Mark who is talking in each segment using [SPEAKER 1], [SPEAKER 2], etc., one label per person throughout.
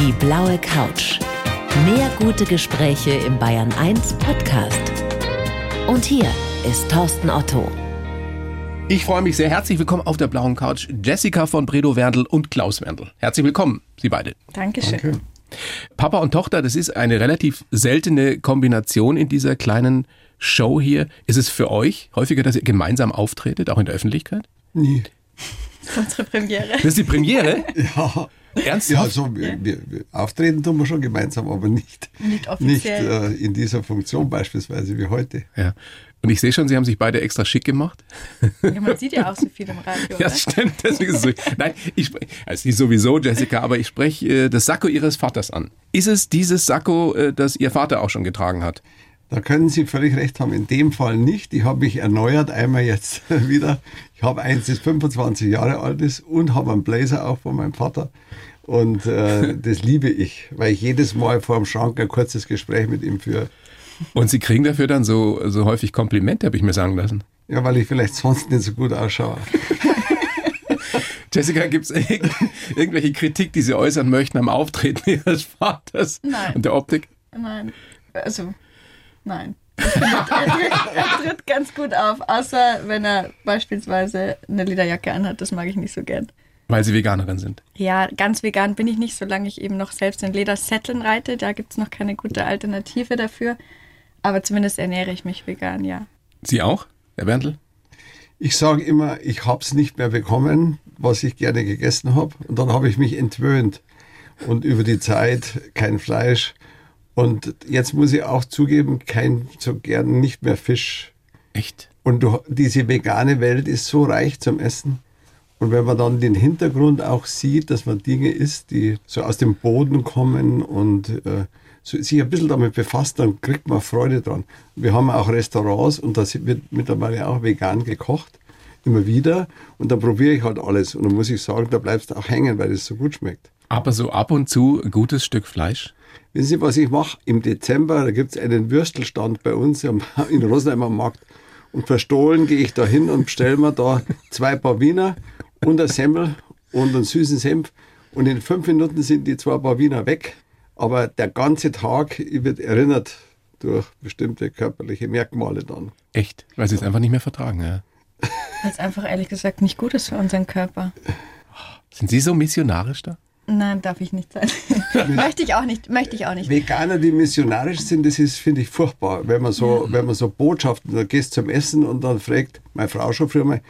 [SPEAKER 1] Die blaue Couch. Mehr gute Gespräche im Bayern 1 Podcast. Und hier ist Thorsten Otto.
[SPEAKER 2] Ich freue mich sehr. Herzlich willkommen auf der blauen Couch. Jessica von Bredow Werndl und Klaus Werndl. Herzlich willkommen, Sie beide.
[SPEAKER 3] Dankeschön. Danke.
[SPEAKER 2] Papa und Tochter, das ist eine relativ seltene Kombination in dieser kleinen Show hier. Ist es für euch häufiger, dass ihr gemeinsam auftretet, auch in der Öffentlichkeit?
[SPEAKER 4] Nie.
[SPEAKER 3] Das ist unsere Premiere.
[SPEAKER 2] Das ist die Premiere?
[SPEAKER 4] ja. Ernsthaft? Ja, also wir, wir, auftreten tun wir schon gemeinsam, aber nicht,
[SPEAKER 3] nicht, offiziell.
[SPEAKER 4] nicht äh, in dieser Funktion beispielsweise wie heute.
[SPEAKER 2] Ja. Und ich sehe schon, Sie haben sich beide extra schick gemacht.
[SPEAKER 3] Ja, man sieht ja auch so viel im Radio.
[SPEAKER 2] ja, das stimmt. Deswegen ist es so. Nein, ich spreche, also nicht sowieso, Jessica, aber ich spreche äh, das Sakko Ihres Vaters an. Ist es dieses Sakko, äh, das Ihr Vater auch schon getragen hat?
[SPEAKER 4] Da können Sie völlig recht haben. In dem Fall nicht. Ich habe mich erneuert, einmal jetzt wieder. Ich habe eins, das 25 Jahre alt ist und habe einen Blazer auch von meinem Vater. Und äh, das liebe ich, weil ich jedes Mal vor dem Schrank ein kurzes Gespräch mit ihm führe.
[SPEAKER 2] Und Sie kriegen dafür dann so, so häufig Komplimente, habe ich mir sagen lassen.
[SPEAKER 4] Ja, weil ich vielleicht sonst nicht so gut ausschaue.
[SPEAKER 2] Jessica, gibt es irgend, irgendwelche Kritik, die Sie äußern möchten am Auftreten Ihres Vaters
[SPEAKER 3] Nein.
[SPEAKER 2] und der Optik?
[SPEAKER 3] Nein. Also, nein. er, tritt, er tritt ganz gut auf, außer wenn er beispielsweise eine Lederjacke anhat. Das mag ich nicht so gern.
[SPEAKER 2] Weil Sie Veganerin sind?
[SPEAKER 3] Ja, ganz vegan bin ich nicht, solange ich eben noch selbst in Ledersätteln reite. Da gibt es noch keine gute Alternative dafür. Aber zumindest ernähre ich mich vegan, ja.
[SPEAKER 2] Sie auch, Herr Berndl?
[SPEAKER 4] Ich sage immer, ich habe es nicht mehr bekommen, was ich gerne gegessen habe. Und dann habe ich mich entwöhnt. Und über die Zeit kein Fleisch. Und jetzt muss ich auch zugeben, kein so gern nicht mehr Fisch.
[SPEAKER 2] Echt?
[SPEAKER 4] Und du, diese vegane Welt ist so reich zum Essen. Und wenn man dann den Hintergrund auch sieht, dass man Dinge isst, die so aus dem Boden kommen und äh, so, sich ein bisschen damit befasst, dann kriegt man Freude dran. Wir haben auch Restaurants und da wird mittlerweile auch vegan gekocht, immer wieder. Und dann probiere ich halt alles. Und dann muss ich sagen, da bleibst du auch hängen, weil es so gut schmeckt.
[SPEAKER 2] Aber so ab und zu ein gutes Stück Fleisch?
[SPEAKER 4] Wissen Sie, was ich mache? Im Dezember, da gibt es einen Würstelstand bei uns in Rosenheim am Markt. Und verstohlen gehe ich da hin und bestelle mir da zwei Paar Wiener und ein Semmel und einen süßen Senf. Und in fünf Minuten sind die zwei Paar Wiener weg. Aber der ganze Tag wird erinnert durch bestimmte körperliche Merkmale dann.
[SPEAKER 2] Echt? Weil sie es einfach nicht mehr vertragen, ja.
[SPEAKER 3] Weil es einfach ehrlich gesagt nicht gut ist für unseren Körper.
[SPEAKER 2] Sind Sie so missionarisch da?
[SPEAKER 3] Nein, darf ich nicht sein. möchte ich auch nicht, möchte ich auch nicht.
[SPEAKER 4] Veganer, die missionarisch sind, das ist, finde ich, furchtbar. Wenn man so, ja. wenn man so Botschaften, da gehst zum Essen und dann fragt meine Frau schon früher mal,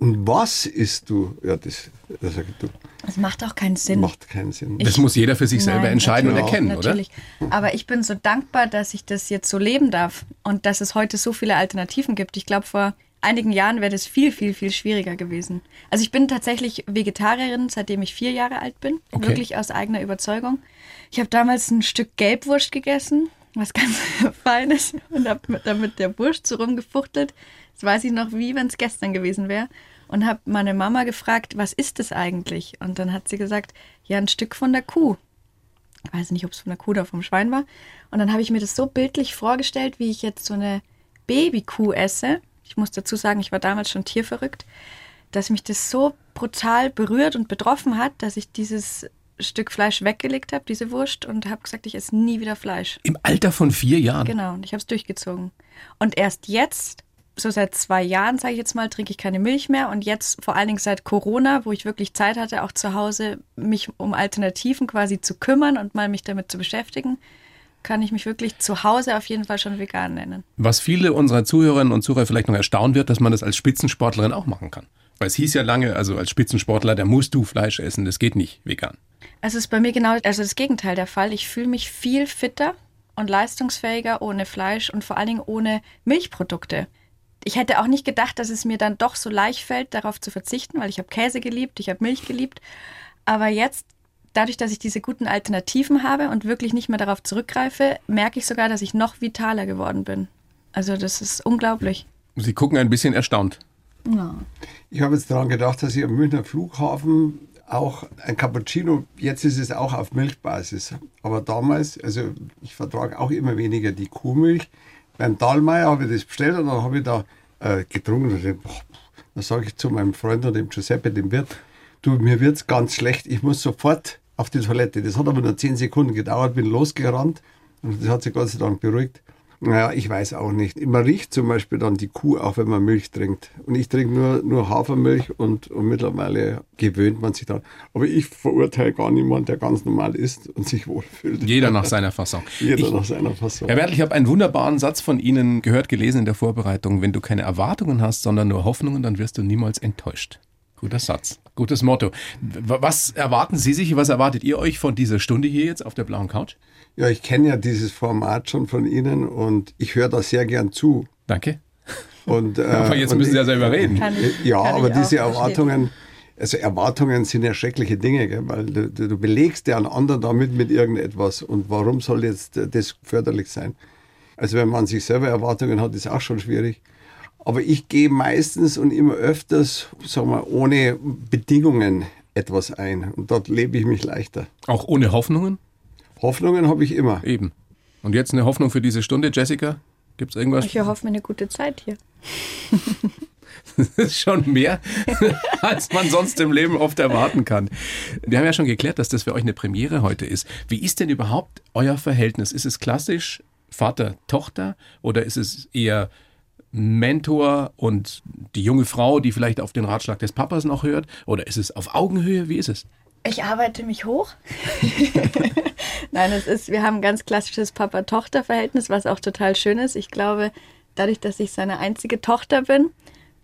[SPEAKER 4] und was isst du? Ja, das, das,
[SPEAKER 3] du, das macht auch keinen Sinn.
[SPEAKER 4] Macht keinen Sinn.
[SPEAKER 2] Das muss jeder für sich selber Nein, entscheiden und erkennen,
[SPEAKER 3] natürlich. oder? Aber ich bin so dankbar, dass ich das jetzt so leben darf und dass es heute so viele Alternativen gibt. Ich glaube, vor einigen Jahren wäre das viel, viel, viel schwieriger gewesen. Also ich bin tatsächlich Vegetarierin, seitdem ich vier Jahre alt bin. Okay. Wirklich aus eigener Überzeugung. Ich habe damals ein Stück Gelbwurst gegessen, was ganz Feines, und habe damit der Wurst so rumgefuchtelt. Das weiß ich noch, wie wenn es gestern gewesen wäre und habe meine Mama gefragt, was ist das eigentlich? Und dann hat sie gesagt, ja, ein Stück von der Kuh. Ich weiß nicht, ob es von der Kuh oder vom Schwein war. Und dann habe ich mir das so bildlich vorgestellt, wie ich jetzt so eine Babykuh esse. Ich muss dazu sagen, ich war damals schon tierverrückt, dass mich das so brutal berührt und betroffen hat, dass ich dieses Stück Fleisch weggelegt habe, diese Wurst, und habe gesagt, ich esse nie wieder Fleisch.
[SPEAKER 2] Im Alter von vier Jahren?
[SPEAKER 3] Genau, und ich habe es durchgezogen. Und erst jetzt so seit zwei Jahren, sage ich jetzt mal, trinke ich keine Milch mehr. Und jetzt vor allen Dingen seit Corona, wo ich wirklich Zeit hatte, auch zu Hause mich um Alternativen quasi zu kümmern und mal mich damit zu beschäftigen, kann ich mich wirklich zu Hause auf jeden Fall schon vegan nennen.
[SPEAKER 2] Was viele unserer Zuhörerinnen und Zuhörer vielleicht noch erstaunen wird, dass man das als Spitzensportlerin auch machen kann. Weil es hieß ja lange, also als Spitzensportler, da musst du Fleisch essen, das geht nicht vegan.
[SPEAKER 3] Also ist bei mir genau also das Gegenteil der Fall. Ich fühle mich viel fitter und leistungsfähiger ohne Fleisch und vor allen Dingen ohne Milchprodukte ich hätte auch nicht gedacht, dass es mir dann doch so leicht fällt, darauf zu verzichten, weil ich habe Käse geliebt, ich habe Milch geliebt. Aber jetzt, dadurch, dass ich diese guten Alternativen habe und wirklich nicht mehr darauf zurückgreife, merke ich sogar, dass ich noch vitaler geworden bin. Also das ist unglaublich.
[SPEAKER 2] Sie gucken ein bisschen erstaunt.
[SPEAKER 4] Ja. Ich habe jetzt daran gedacht, dass ich am Münchner Flughafen auch ein Cappuccino, jetzt ist es auch auf Milchbasis. Aber damals, also ich vertrage auch immer weniger die Kuhmilch beim Dahlmeier habe ich das bestellt und dann habe ich da äh, getrunken. Und dann sage ich zu meinem Freund und dem Giuseppe, dem Wirt, du, mir wird es ganz schlecht, ich muss sofort auf die Toilette. Das hat aber nur zehn Sekunden gedauert, bin losgerannt und das hat sich Gott sei Dank beruhigt. Naja, ich weiß auch nicht. Man riecht zum Beispiel dann die Kuh auch, wenn man Milch trinkt. Und ich trinke nur, nur Hafermilch und, und mittlerweile gewöhnt man sich daran. Aber ich verurteile gar niemanden, der ganz normal isst und sich wohlfühlt.
[SPEAKER 2] Jeder nach seiner Fassung.
[SPEAKER 4] Jeder ich, nach seiner Fassung.
[SPEAKER 2] Herr Wertel, ich habe einen wunderbaren Satz von Ihnen gehört, gelesen in der Vorbereitung. Wenn du keine Erwartungen hast, sondern nur Hoffnungen, dann wirst du niemals enttäuscht. Guter Satz, gutes Motto. Was erwarten Sie sich, was erwartet ihr euch von dieser Stunde hier jetzt auf der blauen Couch?
[SPEAKER 4] Ja, ich kenne ja dieses Format schon von Ihnen und ich höre da sehr gern zu.
[SPEAKER 2] Danke.
[SPEAKER 4] Und, äh,
[SPEAKER 2] aber jetzt müssen Sie ja selber reden.
[SPEAKER 4] Ich, ja, aber diese Erwartungen, also Erwartungen sind ja schreckliche Dinge, gell? weil du, du, belegst ja einen anderen damit mit irgendetwas. Und warum soll jetzt das förderlich sein? Also wenn man sich selber Erwartungen hat, ist auch schon schwierig. Aber ich gehe meistens und immer öfters, sagen wir, ohne Bedingungen etwas ein. Und dort lebe ich mich leichter.
[SPEAKER 2] Auch ohne Hoffnungen?
[SPEAKER 4] Hoffnungen habe ich immer.
[SPEAKER 2] Eben. Und jetzt eine Hoffnung für diese Stunde, Jessica? Gibt es irgendwas?
[SPEAKER 3] Ich erhoffe mir eine gute Zeit hier.
[SPEAKER 2] das ist schon mehr, als man sonst im Leben oft erwarten kann. Wir haben ja schon geklärt, dass das für euch eine Premiere heute ist. Wie ist denn überhaupt euer Verhältnis? Ist es klassisch Vater-Tochter oder ist es eher Mentor und die junge Frau, die vielleicht auf den Ratschlag des Papas noch hört? Oder ist es auf Augenhöhe? Wie ist es?
[SPEAKER 3] Ich arbeite mich hoch. Nein, es ist, wir haben ein ganz klassisches Papa-Tochter-Verhältnis, was auch total schön ist. Ich glaube, dadurch, dass ich seine einzige Tochter bin,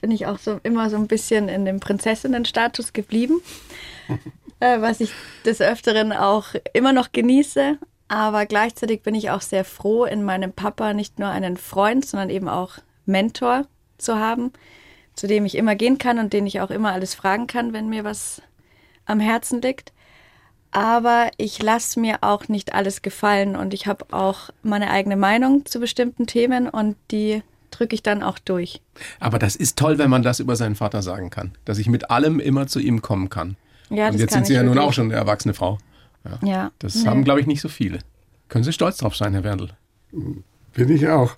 [SPEAKER 3] bin ich auch so immer so ein bisschen in dem Prinzessinnenstatus geblieben, äh, was ich des Öfteren auch immer noch genieße. Aber gleichzeitig bin ich auch sehr froh, in meinem Papa nicht nur einen Freund, sondern eben auch Mentor zu haben, zu dem ich immer gehen kann und den ich auch immer alles fragen kann, wenn mir was am Herzen liegt. Aber ich lasse mir auch nicht alles gefallen und ich habe auch meine eigene Meinung zu bestimmten Themen und die drücke ich dann auch durch.
[SPEAKER 2] Aber das ist toll, wenn man das über seinen Vater sagen kann, dass ich mit allem immer zu ihm kommen kann. Ja, und jetzt sind Sie ja nun auch schon eine erwachsene Frau. Ja. ja das nee. haben, glaube ich, nicht so viele. Können Sie stolz drauf sein, Herr Werndl?
[SPEAKER 4] Bin ich auch.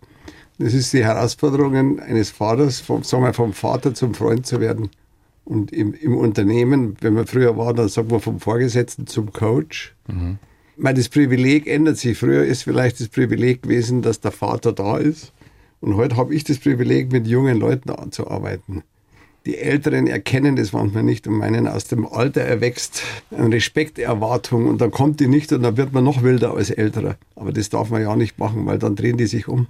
[SPEAKER 4] Das ist die Herausforderung eines Vaters, vom, sagen wir, vom Vater zum Freund zu werden. Und im, im Unternehmen, wenn man früher war, dann sagt man vom Vorgesetzten zum Coach. Mhm. Meine, das Privileg ändert sich. Früher ist vielleicht das Privileg gewesen, dass der Vater da ist. Und heute habe ich das Privileg, mit jungen Leuten anzuarbeiten. Die Älteren erkennen das manchmal nicht und meinen, aus dem Alter erwächst eine Respekterwartung und dann kommt die nicht und dann wird man noch wilder als Älterer. Aber das darf man ja nicht machen, weil dann drehen die sich um.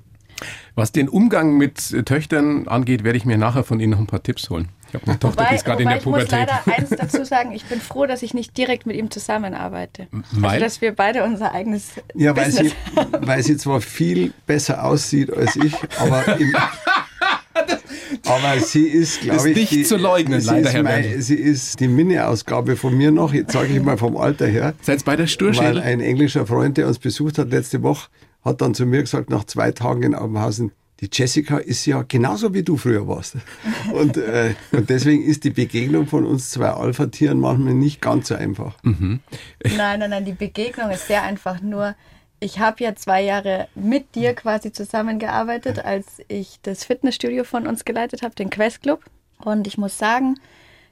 [SPEAKER 2] Was den Umgang mit Töchtern angeht, werde ich mir nachher von Ihnen noch ein paar Tipps holen. Ich habe eine Tochter, wobei, die ist gerade in der Pubertät.
[SPEAKER 3] Ich muss leider eins dazu sagen, ich bin froh, dass ich nicht direkt mit ihm zusammenarbeite. Also, weil? Also, dass wir beide unser eigenes
[SPEAKER 4] Ja, weil sie, weil sie zwar viel besser aussieht als ich, aber im, aber sie ist, glaube ich,
[SPEAKER 2] nicht die, zu leugnen, leider, Herr mein,
[SPEAKER 4] Sie ist die Mini-Ausgabe von mir noch, jetzt sage ich mal vom Alter her.
[SPEAKER 2] Seid bei der Sturschädel?
[SPEAKER 4] Weil ein englischer Freund, der uns besucht hat letzte Woche, hat dann zu mir gesagt, nach zwei Tagen in Aubenhausen, die Jessica ist ja genauso wie du früher warst. Und, äh, und deswegen ist die Begegnung von uns zwei Alpha-Tieren manchmal nicht ganz so einfach.
[SPEAKER 3] Mhm. Nein, nein, nein, die Begegnung ist sehr einfach. Nur, ich habe ja zwei Jahre mit dir quasi zusammengearbeitet, als ich das Fitnessstudio von uns geleitet habe, den Quest Club. Und ich muss sagen,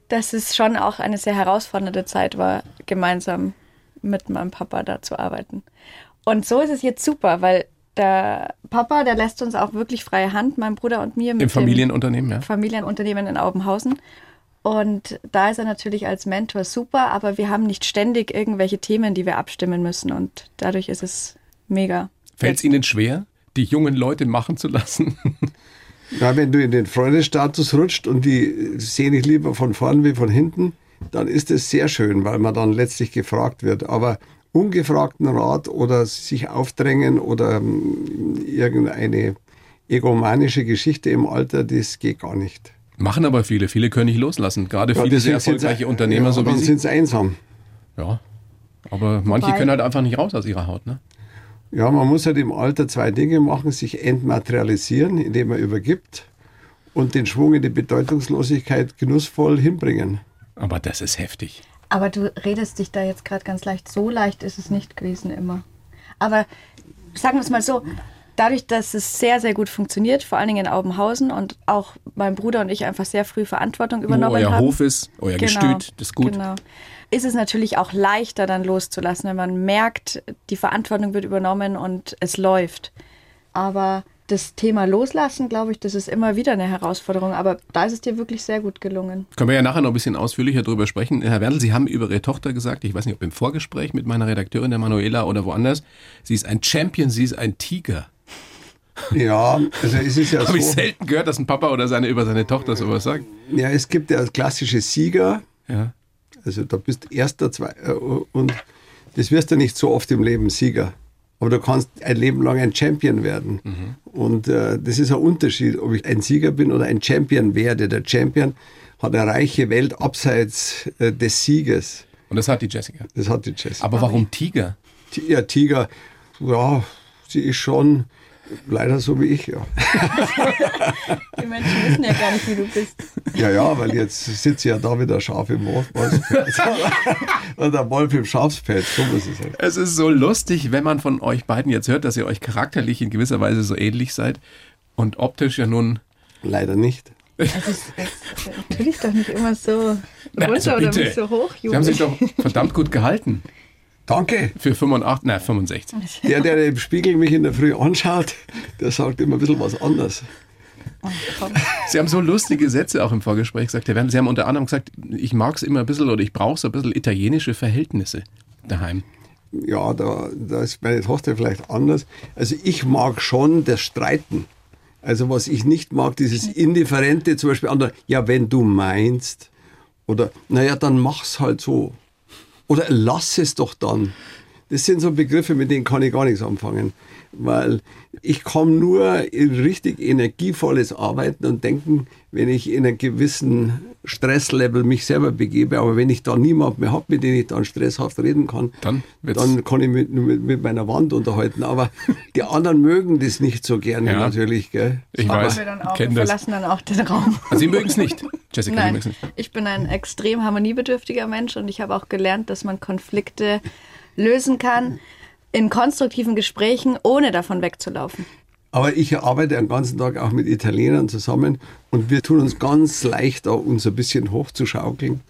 [SPEAKER 3] dass es schon auch eine sehr herausfordernde Zeit war, gemeinsam mit meinem Papa da zu arbeiten. Und so ist es jetzt super, weil der Papa, der lässt uns auch wirklich freie Hand, mein Bruder und mir.
[SPEAKER 2] Im Familienunternehmen, ja.
[SPEAKER 3] Familienunternehmen in Aubenhausen. Und da ist er natürlich als Mentor super, aber wir haben nicht ständig irgendwelche Themen, die wir abstimmen müssen. Und dadurch ist es mega.
[SPEAKER 2] Fällt es Ihnen schwer, die jungen Leute machen zu lassen?
[SPEAKER 4] Ja, wenn du in den Freundesstatus rutscht und die sehen dich lieber von vorn wie von hinten, dann ist es sehr schön, weil man dann letztlich gefragt wird. Aber ungefragten Rat oder sich aufdrängen oder ähm, irgendeine egomanische Geschichte im Alter, das geht gar nicht.
[SPEAKER 2] Machen aber viele. Viele können nicht loslassen. Gerade ja, viele sehr erfolgreiche sind, Unternehmer, ja, so wie
[SPEAKER 4] dann Sie. sind sie einsam.
[SPEAKER 2] Ja, aber manche Wobei, können halt einfach nicht raus aus ihrer Haut, ne?
[SPEAKER 4] Ja, man muss halt im Alter zwei Dinge machen: sich entmaterialisieren, indem man übergibt, und den Schwung in die Bedeutungslosigkeit genussvoll hinbringen.
[SPEAKER 2] Aber das ist heftig.
[SPEAKER 3] Aber du redest dich da jetzt gerade ganz leicht. So leicht ist es nicht gewesen immer. Aber sagen wir es mal so, dadurch, dass es sehr, sehr gut funktioniert, vor allen Dingen in Aubenhausen und auch mein Bruder und ich einfach sehr früh Verantwortung übernommen
[SPEAKER 2] Wo euer
[SPEAKER 3] haben.
[SPEAKER 2] Hof ist, euer genau, Gestüt, das ist gut. Genau.
[SPEAKER 3] ist es natürlich auch leichter dann loszulassen, wenn man merkt, die Verantwortung wird übernommen und es läuft. Aber das Thema Loslassen, glaube ich, das ist immer wieder eine Herausforderung. Aber da ist es dir wirklich sehr gut gelungen.
[SPEAKER 2] Können wir ja nachher noch ein bisschen ausführlicher darüber sprechen. Herr Werndl, Sie haben über Ihre Tochter gesagt, ich weiß nicht, ob im Vorgespräch mit meiner Redakteurin, der Manuela, oder woanders, sie ist ein Champion, sie ist ein Tiger.
[SPEAKER 4] Ja, also es ist ja
[SPEAKER 2] Habe
[SPEAKER 4] so.
[SPEAKER 2] ich selten gehört, dass ein Papa oder seine über seine Tochter sowas sagt.
[SPEAKER 4] Ja, es gibt ja klassische Sieger.
[SPEAKER 2] Ja.
[SPEAKER 4] Also da bist erster, zwei äh, und das wirst du nicht so oft im Leben Sieger. Aber du kannst ein Leben lang ein Champion werden. Und äh, das ist ein Unterschied, ob ich ein Sieger bin oder ein Champion werde. Der Champion hat eine reiche Welt abseits äh, des Sieges.
[SPEAKER 2] Und das hat die Jessica.
[SPEAKER 4] Das hat die Jessica.
[SPEAKER 2] Aber warum Tiger?
[SPEAKER 4] Ti- ja, Tiger, ja, sie ist schon leider so wie ich, ja.
[SPEAKER 3] Die Menschen wissen ja gar nicht, wie du bist.
[SPEAKER 4] Ja, ja, weil jetzt sitze ich ja da wieder scharf im Wolfspelz. Und der Wolf im Schafspelz, so muss es sein.
[SPEAKER 2] Es ist so lustig, wenn man von euch beiden jetzt hört, dass ihr euch charakterlich in gewisser Weise so ähnlich seid und optisch ja nun.
[SPEAKER 4] Leider nicht.
[SPEAKER 3] Das ist, das ist natürlich doch nicht immer so
[SPEAKER 2] Na,
[SPEAKER 3] runter
[SPEAKER 2] also
[SPEAKER 3] oder nicht so hoch,
[SPEAKER 2] Sie haben sich doch verdammt gut gehalten.
[SPEAKER 4] Danke.
[SPEAKER 2] Für 85, nein, 65.
[SPEAKER 4] Der, der im Spiegel mich in der Früh anschaut, der sagt immer ein bisschen was anderes.
[SPEAKER 2] Sie haben so lustige Sätze auch im Vorgespräch gesagt. Herr Werner. Sie haben unter anderem gesagt, ich mag es immer ein bisschen oder ich brauche so ein bisschen italienische Verhältnisse daheim.
[SPEAKER 4] Ja, da, da ist meine Tochter vielleicht anders. Also ich mag schon das Streiten. Also was ich nicht mag, dieses Indifferente, zum Beispiel andere, ja, wenn du meinst, oder naja, dann mach's halt so. Oder lass es doch dann. Das sind so Begriffe, mit denen kann ich gar nichts anfangen. Weil ich komme nur in richtig energievolles Arbeiten und Denken, wenn ich in einem gewissen Stresslevel mich selber begebe. Aber wenn ich da niemand mehr habe, mit dem ich dann stresshaft reden kann,
[SPEAKER 2] Dann
[SPEAKER 4] dann kann ich mit, mit, mit meiner Wand unterhalten. Aber die anderen mögen das nicht so gerne
[SPEAKER 2] Ja.
[SPEAKER 4] natürlich. Gell?
[SPEAKER 2] Ich
[SPEAKER 3] Aber
[SPEAKER 2] weiß,
[SPEAKER 3] wir dann auch, wir
[SPEAKER 2] kenne das.
[SPEAKER 3] verlassen dann auch den Raum.
[SPEAKER 2] Also Sie mögen es nicht. Jessica,
[SPEAKER 3] Nein,
[SPEAKER 2] nicht.
[SPEAKER 3] ich bin ein extrem harmoniebedürftiger Mensch und ich habe auch gelernt, dass man Konflikte lösen kann in konstruktiven Gesprächen, ohne davon wegzulaufen.
[SPEAKER 4] Aber ich arbeite den ganzen Tag auch mit Italienern zusammen und wir tun uns ganz leicht, da uns ein bisschen hochzuschaukeln.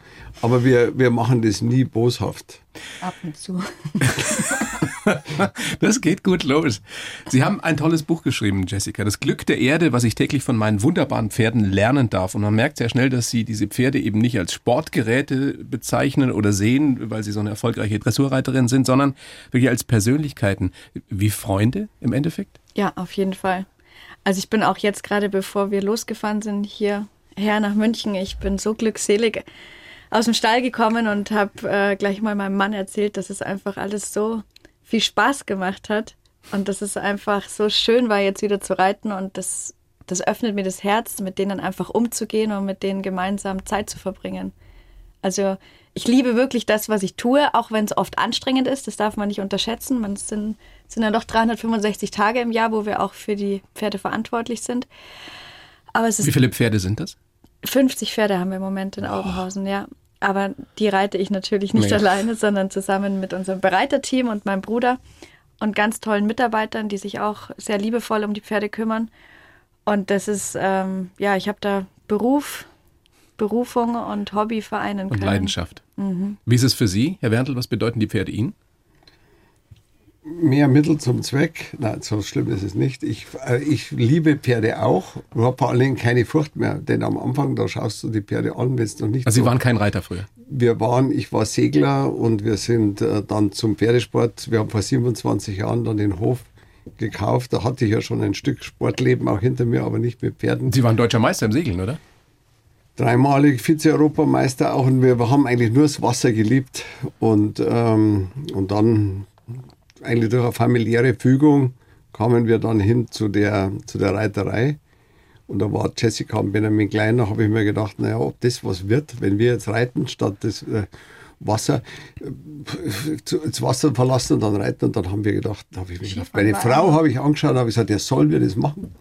[SPEAKER 4] Aber wir, wir machen das nie boshaft.
[SPEAKER 3] Ab und zu.
[SPEAKER 2] Das geht gut los. Sie haben ein tolles Buch geschrieben, Jessica. Das Glück der Erde, was ich täglich von meinen wunderbaren Pferden lernen darf. Und man merkt sehr schnell, dass Sie diese Pferde eben nicht als Sportgeräte bezeichnen oder sehen, weil Sie so eine erfolgreiche Dressurreiterin sind, sondern wirklich als Persönlichkeiten. Wie Freunde im Endeffekt?
[SPEAKER 3] Ja, auf jeden Fall. Also ich bin auch jetzt gerade, bevor wir losgefahren sind, hierher nach München, ich bin so glückselig aus dem Stall gekommen und habe äh, gleich mal meinem Mann erzählt, dass es einfach alles so viel Spaß gemacht hat und dass es einfach so schön war, jetzt wieder zu reiten und das, das öffnet mir das Herz, mit denen einfach umzugehen und mit denen gemeinsam Zeit zu verbringen. Also ich liebe wirklich das, was ich tue, auch wenn es oft anstrengend ist. Das darf man nicht unterschätzen. Man es sind, sind ja doch 365 Tage im Jahr, wo wir auch für die Pferde verantwortlich sind. Aber
[SPEAKER 2] Wie viele Pferde sind das?
[SPEAKER 3] 50 Pferde haben wir im Moment in Aubenhausen, ja. Aber die reite ich natürlich nicht
[SPEAKER 2] Nee.
[SPEAKER 3] alleine, sondern zusammen mit unserem Bereiterteam und meinem Bruder und ganz tollen Mitarbeitern, die sich auch sehr liebevoll um die Pferde kümmern. Und das ist, ähm, ja, ich habe da Beruf, Berufung und Hobby vereinen
[SPEAKER 2] Und
[SPEAKER 3] können.
[SPEAKER 2] Leidenschaft. Wie ist es für Sie, Herr Werndl? Was bedeuten die Pferde Ihnen?
[SPEAKER 4] Mehr Mittel zum Zweck, nein, so schlimm ist es nicht. Ich, äh, ich liebe Pferde auch, und habe vor allen Dingen keine Furcht mehr. Denn am Anfang, da schaust du die Pferde an, wenn es noch nicht
[SPEAKER 2] Also Sie waren kein Reiter früher.
[SPEAKER 4] wir waren, ich war Segler und wir sind äh, dann zum Pferdesport. Wir haben vor 27 Jahren dann den Hof gekauft. Da hatte ich ja schon ein Stück Sportleben auch hinter mir, aber nicht mit Pferden.
[SPEAKER 2] Sie waren deutscher Meister im Segeln, oder?
[SPEAKER 4] Dreimalig Vize-Europameister auch und wir haben eigentlich nur das Wasser geliebt. Und, ähm, und dann eigentlich durch eine familiäre Fügung kamen wir dann hin zu der, zu der Reiterei. Und da war Jessica und Benjamin klein, da habe ich mir gedacht, naja, ob das was wird, wenn wir jetzt reiten, statt das äh, Wasser, äh, zu- das Wasser verlassen und dann reiten. Und dann haben wir gedacht, da habe ich mir gedacht, meine Frau habe ich angeschaut und habe gesagt, ja, sollen wir das machen?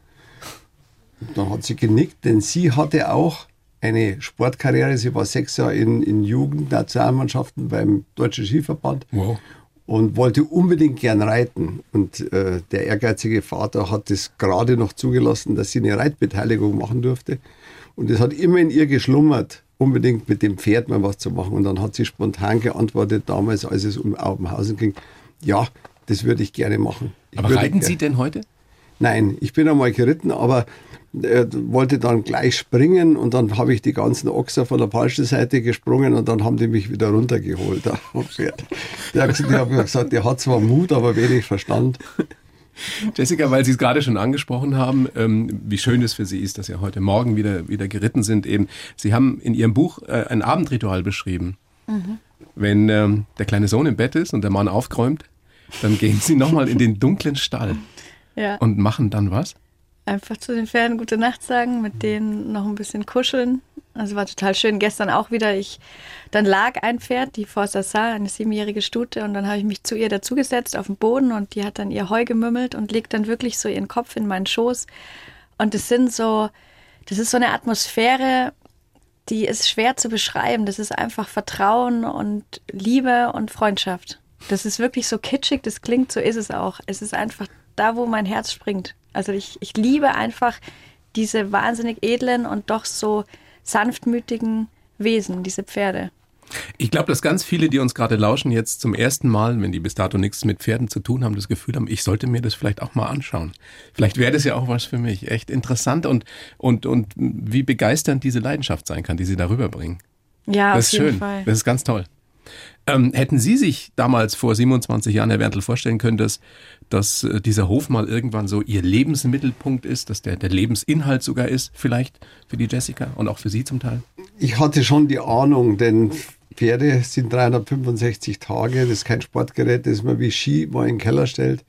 [SPEAKER 4] Und dann hat sie genickt, denn sie hatte auch eine Sportkarriere. Sie war sechs Jahre in, in Jugendnationalmannschaften beim Deutschen Skiverband
[SPEAKER 2] Wow.
[SPEAKER 4] Und wollte unbedingt gern reiten. Und äh, der ehrgeizige Vater hat es gerade noch zugelassen, dass sie eine Reitbeteiligung machen durfte. Und das hat immer in ihr geschlummert. unbedingt mit dem Pferd mal was zu machen. Und dann hat sie spontan geantwortet, damals, als es um Aubenhausen ging, ja, das würde ich gerne machen. Ich
[SPEAKER 2] Aber reiten Sie denn heute?
[SPEAKER 4] Nein, ich bin einmal geritten, aber äh, wollte dann gleich springen und dann habe ich die ganzen Ochser von der falschen Seite gesprungen und dann haben die mich wieder runtergeholt. Der hat gesagt, der hat zwar Mut, aber wenig Verstand.
[SPEAKER 2] Jessica, weil Sie es gerade schon angesprochen haben, ähm, wie schön es für Sie ist, dass Sie heute Morgen wieder, wieder geritten sind. Eben, Sie haben in Ihrem Buch äh, ein Abendritual beschrieben. Mhm. Wenn ähm, der kleine Sohn im Bett ist und der Mann aufgeräumt, dann gehen Sie nochmal in den dunklen Stall ja. und machen dann was?
[SPEAKER 3] Einfach zu den Pferden gute Nacht sagen, mit denen noch ein bisschen kuscheln. Also war total schön. Gestern auch wieder. Ich, dann lag ein Pferd, die Forza Sa, eine siebenjährige Stute, und dann habe ich mich zu ihr dazugesetzt auf den Boden und die hat dann ihr Heu gemümmelt und legt dann wirklich so ihren Kopf in meinen Schoß. Und das sind so, das ist so eine Atmosphäre, die ist schwer zu beschreiben. Das ist einfach Vertrauen und Liebe und Freundschaft. Das ist wirklich so kitschig, das klingt, so ist es auch. Es ist einfach da, wo mein Herz springt. Also ich, ich liebe einfach diese wahnsinnig edlen und doch so sanftmütigen Wesen, diese Pferde.
[SPEAKER 2] Ich glaube, dass ganz viele, die uns gerade lauschen, jetzt zum ersten Mal, wenn die bis dato nichts mit Pferden zu tun haben, das Gefühl haben, ich sollte mir das vielleicht auch mal anschauen. Vielleicht wäre das ja auch was für mich. Echt interessant und, und, und wie begeisternd diese Leidenschaft sein kann, die sie darüber bringen.
[SPEAKER 3] Ja,
[SPEAKER 2] das ist schön.
[SPEAKER 3] Fall.
[SPEAKER 2] Das ist ganz toll. Ähm, hätten Sie sich damals vor 27 Jahren, Herr Werntel, vorstellen können, dass, dass äh, dieser Hof mal irgendwann so Ihr Lebensmittelpunkt ist, dass der, der Lebensinhalt sogar ist, vielleicht für die Jessica und auch für Sie zum Teil?
[SPEAKER 4] Ich hatte schon die Ahnung, denn Pferde sind 365 Tage, das ist kein Sportgerät, das man wie Ski mal in den Keller stellt.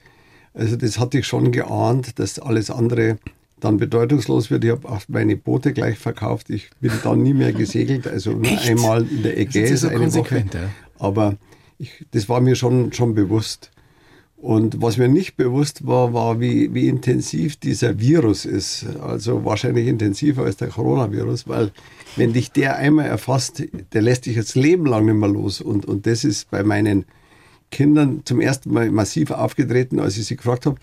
[SPEAKER 4] Also das hatte ich schon geahnt, dass alles andere dann bedeutungslos wird. Ich habe auch meine Boote gleich verkauft. Ich bin dann nie mehr gesegelt, also nur
[SPEAKER 2] Echt?
[SPEAKER 4] einmal in der Ägäis
[SPEAKER 2] so
[SPEAKER 4] eine Woche.
[SPEAKER 2] Ja.
[SPEAKER 4] Aber ich, das war mir schon, schon bewusst. Und was mir nicht bewusst war, war, wie, wie intensiv dieser Virus ist. Also wahrscheinlich intensiver als der Coronavirus, weil wenn dich der einmal erfasst, der lässt dich jetzt Leben lang nicht mehr los. Und, und das ist bei meinen Kindern zum ersten Mal massiv aufgetreten, als ich sie gefragt habe,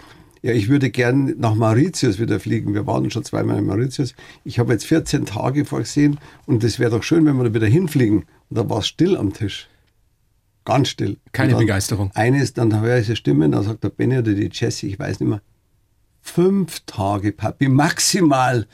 [SPEAKER 4] ja, ich würde gern nach Mauritius wieder fliegen. Wir waren schon zweimal in Mauritius. Ich habe jetzt 14 Tage vorgesehen und es wäre doch schön, wenn wir da wieder hinfliegen. Und da war es still am Tisch. Ganz still.
[SPEAKER 2] Keine Begeisterung.
[SPEAKER 4] Eines, dann höre ich eine Stimme, da sagt der Benny oder die Jessie, ich weiß nicht mehr, fünf Tage, Papi, maximal.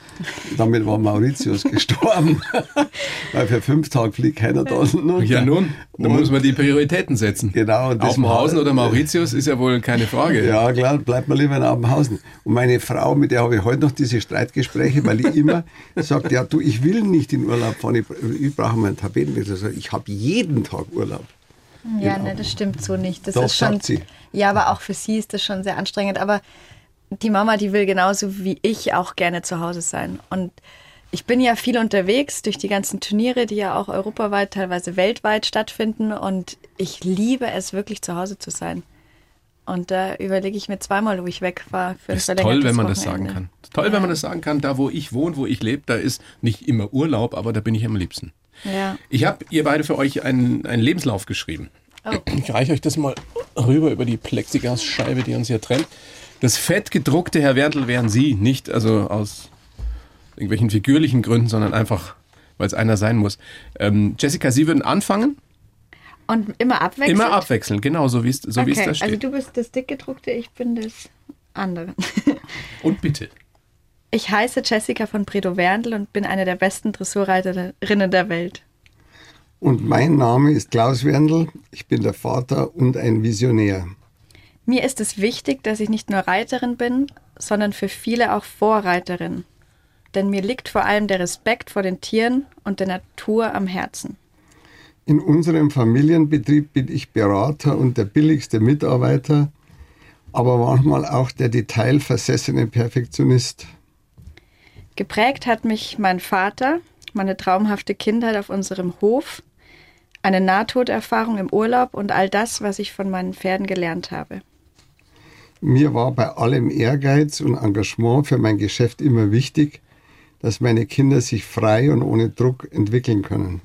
[SPEAKER 4] Damit war Mauritius gestorben. Weil für fünf Tage fliegt keiner da.
[SPEAKER 2] Ja nun, da muss man die Prioritäten setzen.
[SPEAKER 4] Genau.
[SPEAKER 2] Und Aubenhausen oder Mauritius ist ja wohl keine Frage.
[SPEAKER 4] Ja klar, bleibt man lieber in Aubenhausen. Und meine Frau, mit der habe ich heute noch diese Streitgespräche, weil die immer sagt, ja du, ich will nicht in Urlaub fahren, ich, ich brauche meinen Tapetenwechsel. Ich habe jeden Tag Urlaub.
[SPEAKER 3] Ja, ne, das stimmt so nicht. Das
[SPEAKER 4] Doch,
[SPEAKER 3] ist schon,
[SPEAKER 4] sagt sie.
[SPEAKER 3] Ja, aber auch für sie ist das schon sehr anstrengend. Aber die Mama, die will genauso wie ich auch gerne zu Hause sein. Und ich bin ja viel unterwegs durch die ganzen Turniere, die ja auch europaweit, teilweise weltweit stattfinden. Und ich liebe es wirklich zu Hause zu sein. Und da überlege ich mir zweimal, wo ich weg war. Für
[SPEAKER 2] Das ist toll, wenn man das sagen kann. Toll, wenn man das sagen kann. Da, wo ich wohne, wo ich lebe, da ist nicht immer Urlaub, aber da bin ich am liebsten.
[SPEAKER 3] Ja.
[SPEAKER 2] Ich habe ihr beide für euch einen, einen Lebenslauf geschrieben.
[SPEAKER 3] Oh.
[SPEAKER 2] Ich reiche euch das mal rüber über die Plexiglasscheibe, die uns hier trennt. Das fett gedruckte Herr Werntl wären Sie, nicht also aus irgendwelchen figürlichen Gründen, sondern einfach, weil es einer sein muss. Ähm, Jessica, Sie würden anfangen?
[SPEAKER 3] Und immer abwechselnd?
[SPEAKER 2] Immer abwechseln, genau so wie es so wie es
[SPEAKER 3] okay,
[SPEAKER 2] da steht.
[SPEAKER 3] also du bist das dickgedruckte, ich bin das andere.
[SPEAKER 2] Und bitte.
[SPEAKER 3] Ich heiße Jessica von Bredow Werndl und bin eine der besten Dressurreiterinnen der Welt.
[SPEAKER 4] Und mein Name ist Klaus Werndl. Ich bin der Vater und ein Visionär.
[SPEAKER 3] Mir ist es wichtig, dass ich nicht nur Reiterin bin, sondern für viele auch Vorreiterin. Denn mir liegt vor allem der Respekt vor den Tieren und der Natur am Herzen.
[SPEAKER 4] In unserem Familienbetrieb bin ich Berater und der billigste Mitarbeiter, aber manchmal auch der detailversessene Perfektionist.
[SPEAKER 3] Geprägt hat mich mein Vater, meine traumhafte Kindheit auf unserem Hof, eine Nahtoderfahrung im Urlaub und all das, was ich von meinen Pferden gelernt habe.
[SPEAKER 4] Mir war bei allem Ehrgeiz und Engagement für mein Geschäft immer wichtig, dass meine Kinder sich frei und ohne Druck entwickeln können.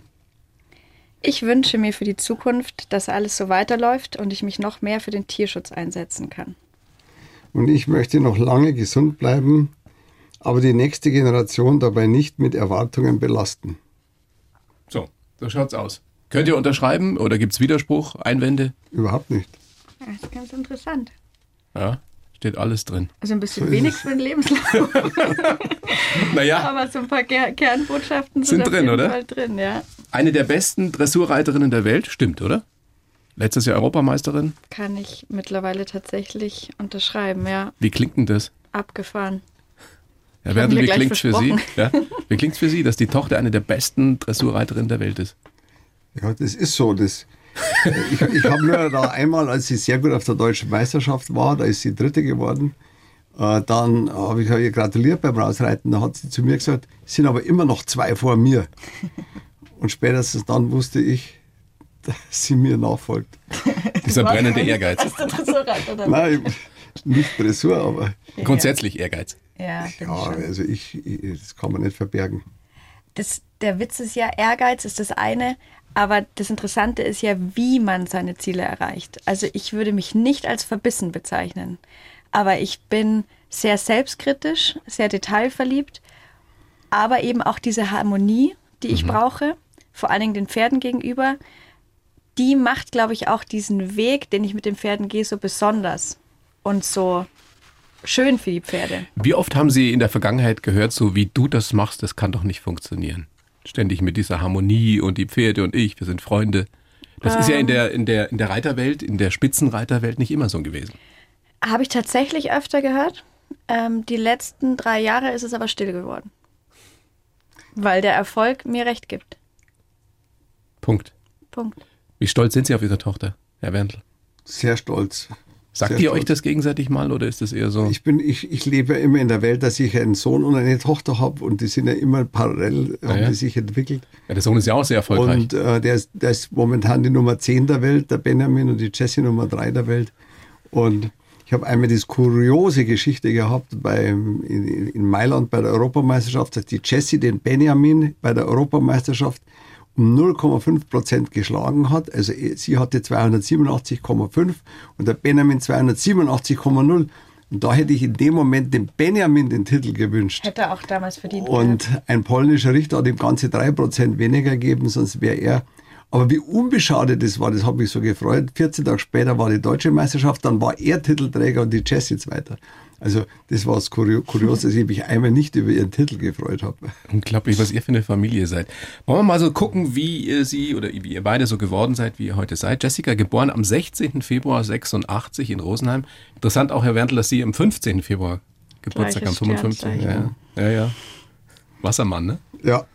[SPEAKER 3] Ich wünsche mir für die Zukunft, dass alles so weiterläuft und ich mich noch mehr für den Tierschutz einsetzen kann.
[SPEAKER 4] Und ich möchte noch lange gesund bleiben, aber die nächste Generation dabei nicht mit Erwartungen belasten.
[SPEAKER 2] So, so schaut's aus. Könnt ihr unterschreiben oder gibt's Widerspruch, Einwände?
[SPEAKER 4] Überhaupt nicht.
[SPEAKER 3] Das ist ganz interessant.
[SPEAKER 2] Ja, steht alles drin.
[SPEAKER 3] Also ein bisschen
[SPEAKER 4] So
[SPEAKER 3] wenig für den Lebenslauf,
[SPEAKER 2] Naja,
[SPEAKER 3] aber so ein paar Ker Kernbotschaften sind,
[SPEAKER 2] Sind
[SPEAKER 3] auf
[SPEAKER 2] drin,
[SPEAKER 3] jeden
[SPEAKER 2] oder?
[SPEAKER 3] Fall drin, ja.
[SPEAKER 2] eine der besten Dressurreiterinnen der Welt, stimmt, oder? Letztes Jahr Europameisterin.
[SPEAKER 3] Kann ich mittlerweile tatsächlich unterschreiben, ja.
[SPEAKER 2] Wie klingt denn das?
[SPEAKER 3] Abgefahren.
[SPEAKER 2] Herr
[SPEAKER 3] hab
[SPEAKER 2] Werndl,
[SPEAKER 3] mir
[SPEAKER 2] wie klingt's für Sie? Ja? Wie klingt's für Sie, dass die Tochter eine der besten Dressurreiterinnen der Welt ist?
[SPEAKER 4] Ja, das ist so. Das, ich ich habe nur da einmal, als sie sehr gut auf der deutschen Meisterschaft war, da ist sie Dritte geworden, äh, dann habe ich ihr gratuliert beim Rausreiten. Da hat sie zu mir gesagt, es sind aber immer noch zwei vor mir. Und spätestens dann wusste ich, dass sie mir nachfolgt.
[SPEAKER 2] Dieser brennende Ehrgeiz.
[SPEAKER 3] Hast du Dressurreiter dann?
[SPEAKER 4] Nein, nicht Dressur, aber
[SPEAKER 2] Grundsätzlich Ehrgeiz.
[SPEAKER 3] Ja,
[SPEAKER 4] ja, also ich, ich, das kann man nicht verbergen.
[SPEAKER 3] das, der Witz ist ja, Ehrgeiz ist das eine, aber das Interessante ist ja, wie man seine Ziele erreicht. Also ich würde mich nicht als verbissen bezeichnen, aber ich bin sehr selbstkritisch, sehr detailverliebt, aber eben auch diese Harmonie, die ich brauche, vor allen Dingen den Pferden gegenüber, die macht, glaube ich, auch diesen Weg, den ich mit den Pferden gehe, so besonders und so schön für die Pferde.
[SPEAKER 2] Wie oft haben Sie in der Vergangenheit gehört, so wie du das machst, das kann doch nicht funktionieren? Ständig mit dieser Harmonie und die Pferde und ich, wir sind Freunde. Das ist ja in der, in, der, in der Reiterwelt, in der Spitzenreiterwelt nicht immer so gewesen.
[SPEAKER 3] Habe ich tatsächlich öfter gehört. Ähm, die letzten drei Jahre ist es aber still geworden. Weil der Erfolg mir recht gibt.
[SPEAKER 2] Punkt.
[SPEAKER 3] Punkt.
[SPEAKER 2] Wie stolz sind Sie auf Ihre Tochter, Herr Wendel?
[SPEAKER 4] Sehr stolz.
[SPEAKER 2] Sagt
[SPEAKER 4] Sehr
[SPEAKER 2] ihr euch das gegenseitig mal oder ist das eher so?
[SPEAKER 4] Ich, bin, ich, ich lebe ja immer in der Welt, dass ich einen Sohn und eine Tochter habe und die sind ja immer parallel, haben
[SPEAKER 2] Ah ja.
[SPEAKER 4] die sich entwickelt.
[SPEAKER 2] ja, der Sohn ist ja auch sehr erfolgreich.
[SPEAKER 4] Und äh, der, ist, der ist momentan die Nummer 10 der Welt, der Benjamin, und die Jessie Nummer 3 der Welt. Und ich habe einmal diese kuriose Geschichte gehabt beim, in, in Mailand bei der Europameisterschaft, dass die Jessie den Benjamin bei der Europameisterschaft um 0,5 Prozent geschlagen hat. Also eh, sie hatte 287,5 und der Benjamin 287,0. Und da hätte ich in dem Moment dem Benjamin den Titel gewünscht.
[SPEAKER 3] Hätte er auch damals verdient.
[SPEAKER 4] Und ein polnischer Richter hat ihm ganze 3% weniger gegeben, sonst wäre er. Aber wie unbeschadet das war, das hat mich so gefreut. 14 Tage später war die deutsche Meisterschaft, dann war er Titelträger und die Jessie Zweiter. Also das war das Kurio- Kurios, dass ich mich einmal nicht über ihren Titel gefreut habe.
[SPEAKER 2] Unglaublich, was ihr für eine Familie seid. Wollen wir mal so gucken, wie ihr sie oder wie ihr beide so geworden seid, wie ihr heute seid. Jessica, geboren am 16. Februar 86 in Rosenheim. Interessant auch, Herr Wendel, dass Sie am 15. Februar Geburtstag
[SPEAKER 3] Gleiches
[SPEAKER 2] haben, 55. Ja, ja, ja. Wassermann, ne?
[SPEAKER 4] Ja,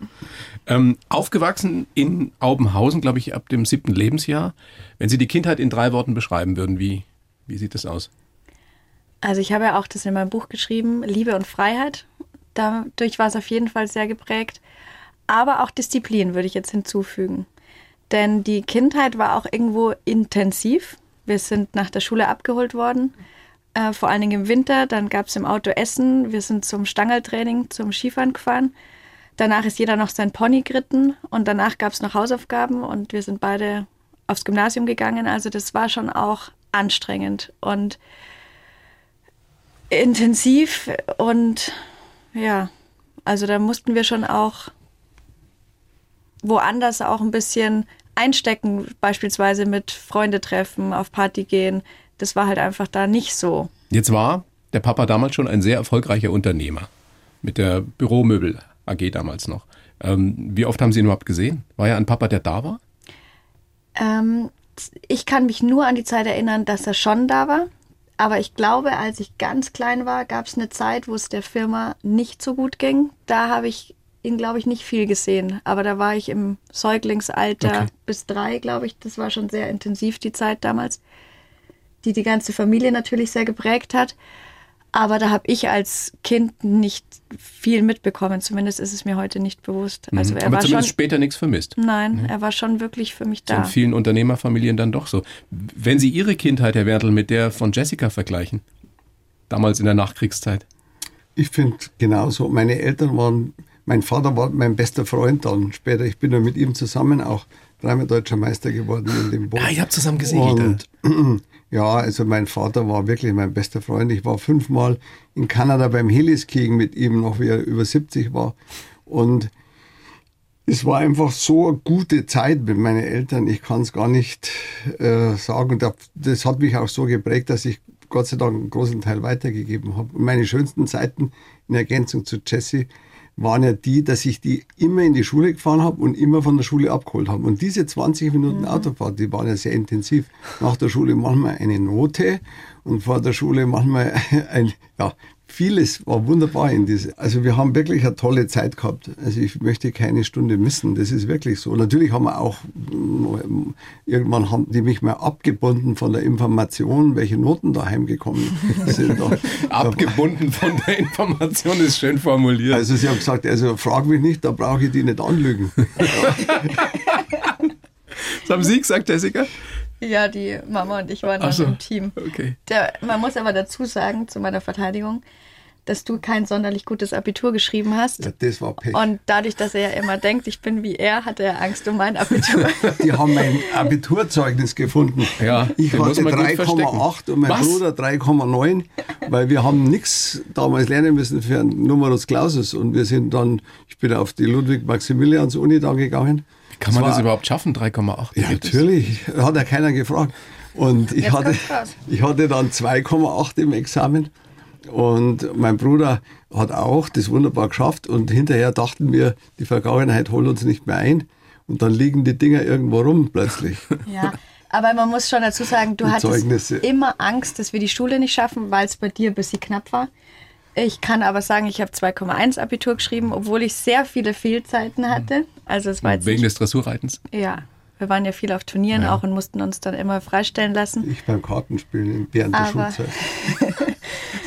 [SPEAKER 2] Ähm, aufgewachsen in Aubenhausen, glaube ich, ab dem siebten Lebensjahr. Wenn Sie die Kindheit in drei Worten beschreiben würden, wie, wie sieht das aus?
[SPEAKER 3] Also ich habe ja auch das in meinem Buch geschrieben, Liebe und Freiheit. Dadurch war es auf jeden Fall sehr geprägt. Aber auch Disziplin würde ich jetzt hinzufügen. Denn die Kindheit war auch irgendwo intensiv. Wir sind nach der Schule abgeholt worden, äh, vor allen Dingen im Winter. Dann gab es im Auto Essen. Wir sind zum Stangeltraining, zum Skifahren gefahren. Danach ist jeder noch sein Pony geritten und danach gab es noch Hausaufgaben und wir sind beide aufs Gymnasium gegangen. Also das war schon auch anstrengend und intensiv und ja, also da mussten wir schon auch woanders auch ein bisschen einstecken, beispielsweise mit Freunde treffen, auf Party gehen. Das war halt einfach da nicht so.
[SPEAKER 2] Jetzt war der Papa damals schon ein sehr erfolgreicher Unternehmer. Mit der Büromöbel AG damals noch. Ähm, wie oft haben Sie ihn überhaupt gesehen? War ja ein Papa, der da war?
[SPEAKER 3] Ähm, ich kann mich nur an die Zeit erinnern, dass er schon da war. Aber ich glaube, als ich ganz klein war, gab es eine Zeit, wo es der Firma nicht so gut ging. Da habe ich ihn, glaube ich, nicht viel gesehen. Aber da war ich im Säuglingsalter
[SPEAKER 2] Okay.
[SPEAKER 3] bis drei, glaube ich. Das war schon sehr intensiv, die Zeit damals, die die ganze Familie natürlich sehr geprägt hat. Aber da habe ich als Kind nicht viel mitbekommen. Zumindest ist es mir heute nicht bewusst. Also er
[SPEAKER 2] Mhm. Aber
[SPEAKER 3] war
[SPEAKER 2] zumindest
[SPEAKER 3] schon.
[SPEAKER 2] später nichts vermisst.
[SPEAKER 3] Nein, er war schon wirklich für mich
[SPEAKER 2] So
[SPEAKER 3] da.
[SPEAKER 2] in vielen Unternehmerfamilien dann doch so. Wenn Sie Ihre Kindheit, Herr Wertel, mit der von Jessica vergleichen, damals in der Nachkriegszeit,
[SPEAKER 4] ich finde genauso. Meine Eltern waren, mein Vater war mein bester Freund dann später. Ich bin ja mit ihm zusammen auch dreimal deutscher Meister geworden in dem Boot.
[SPEAKER 2] Ah, ihr habt zusammen gesegelt,
[SPEAKER 4] Und ja, also mein Vater war wirklich mein bester Freund. Ich war fünfmal in Kanada beim Heliskiing mit ihm, noch wie er über 70 war. Und Es war einfach so eine gute Zeit mit meinen Eltern. Ich kann es gar nicht äh, sagen. Das hat mich auch so geprägt, dass ich Gott sei Dank einen großen Teil weitergegeben habe. Meine schönsten Zeiten in Ergänzung zu Jesse waren ja die, dass ich die immer in die Schule gefahren habe und immer von der Schule abgeholt habe. Und diese 20 Minuten mhm. Autofahrt, die waren ja sehr intensiv. Nach der Schule manchmal eine Note und vor der Schule manchmal ein, ja, vieles war wunderbar in diese. Also wir haben wirklich eine tolle Zeit gehabt. Also ich möchte keine Stunde missen. Das ist wirklich so. Natürlich haben wir auch irgendwann haben die mich mal abgebunden von der Information, welche Noten daheim gekommen sind.
[SPEAKER 2] abgebunden von der Information ist schön formuliert.
[SPEAKER 4] Also sie haben gesagt, also frag mich nicht, da brauche ich die nicht anlügen.
[SPEAKER 2] Was haben Sie gesagt, Jessica?
[SPEAKER 3] Ja, die Mama und ich waren dann so, im Team.
[SPEAKER 2] Okay.
[SPEAKER 3] Der, man muss aber dazu sagen, zu meiner Verteidigung, dass du kein sonderlich gutes Abitur geschrieben hast.
[SPEAKER 4] Ja, das war Pech.
[SPEAKER 3] Und dadurch, dass er ja immer denkt, ich bin wie er, hatte er Angst um mein Abitur.
[SPEAKER 4] Die haben mein Abiturzeugnis gefunden.
[SPEAKER 2] Ja,
[SPEAKER 4] ich hatte 3,8 und mein Was? Bruder 3,9, weil wir haben nichts damals lernen müssen für einen Numerus Clausus. Und wir sind dann, ich bin auf die Ludwig-Maximilians-Uni da gegangen.
[SPEAKER 2] Kann man das, das überhaupt schaffen, 3,8?
[SPEAKER 4] Ja, natürlich. Hat ja keiner gefragt. Und ich hatte, ich hatte dann 2,8 im Examen. Und mein Bruder hat auch das wunderbar geschafft. Und hinterher dachten wir, die Vergangenheit holt uns nicht mehr ein. Und dann liegen die Dinger irgendwo rum plötzlich.
[SPEAKER 3] Ja, aber man muss schon dazu sagen, du hattest immer Angst, dass wir die Schule nicht schaffen, weil es bei dir ein bisschen knapp war. Ich kann aber sagen, ich habe 2,1 Abitur geschrieben, obwohl ich sehr viele Fehlzeiten hatte. Also es war
[SPEAKER 2] jetzt Wegen des Dressurreitens?
[SPEAKER 3] Ja. Wir waren ja viel auf Turnieren ja. auch und mussten uns dann immer freistellen lassen.
[SPEAKER 4] Ich beim Kartenspielen während aber der Schulzeit.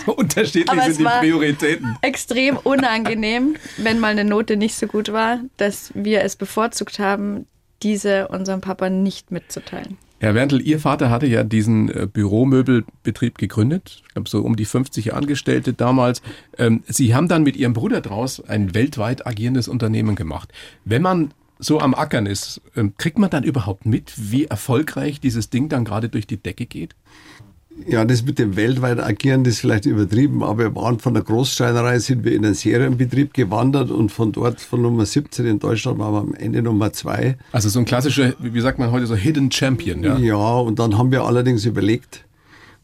[SPEAKER 2] so unterschiedlich aber sind die Prioritäten.
[SPEAKER 3] Extrem unangenehm, wenn mal eine Note nicht so gut war, dass wir es bevorzugt haben, diese unserem Papa nicht mitzuteilen.
[SPEAKER 2] Herr Wendel, Ihr Vater hatte ja diesen äh, Büromöbelbetrieb gegründet. Ich glaube, so um die 50 Angestellte damals. Ähm, Sie haben dann mit Ihrem Bruder draus ein weltweit agierendes Unternehmen gemacht. Wenn man so am Ackern ist, ähm, kriegt man dann überhaupt mit, wie erfolgreich dieses Ding dann gerade durch die Decke geht?
[SPEAKER 4] Ja, das mit dem weltweit Agieren, das ist vielleicht übertrieben, aber wir waren von der Großsteinerei, sind wir in einen Serienbetrieb gewandert und von dort, von Nummer 17 in Deutschland, waren wir am Ende Nummer 2.
[SPEAKER 2] Also so ein klassischer, wie sagt man heute, so Hidden Champion, ja?
[SPEAKER 4] Ja, und dann haben wir allerdings überlegt,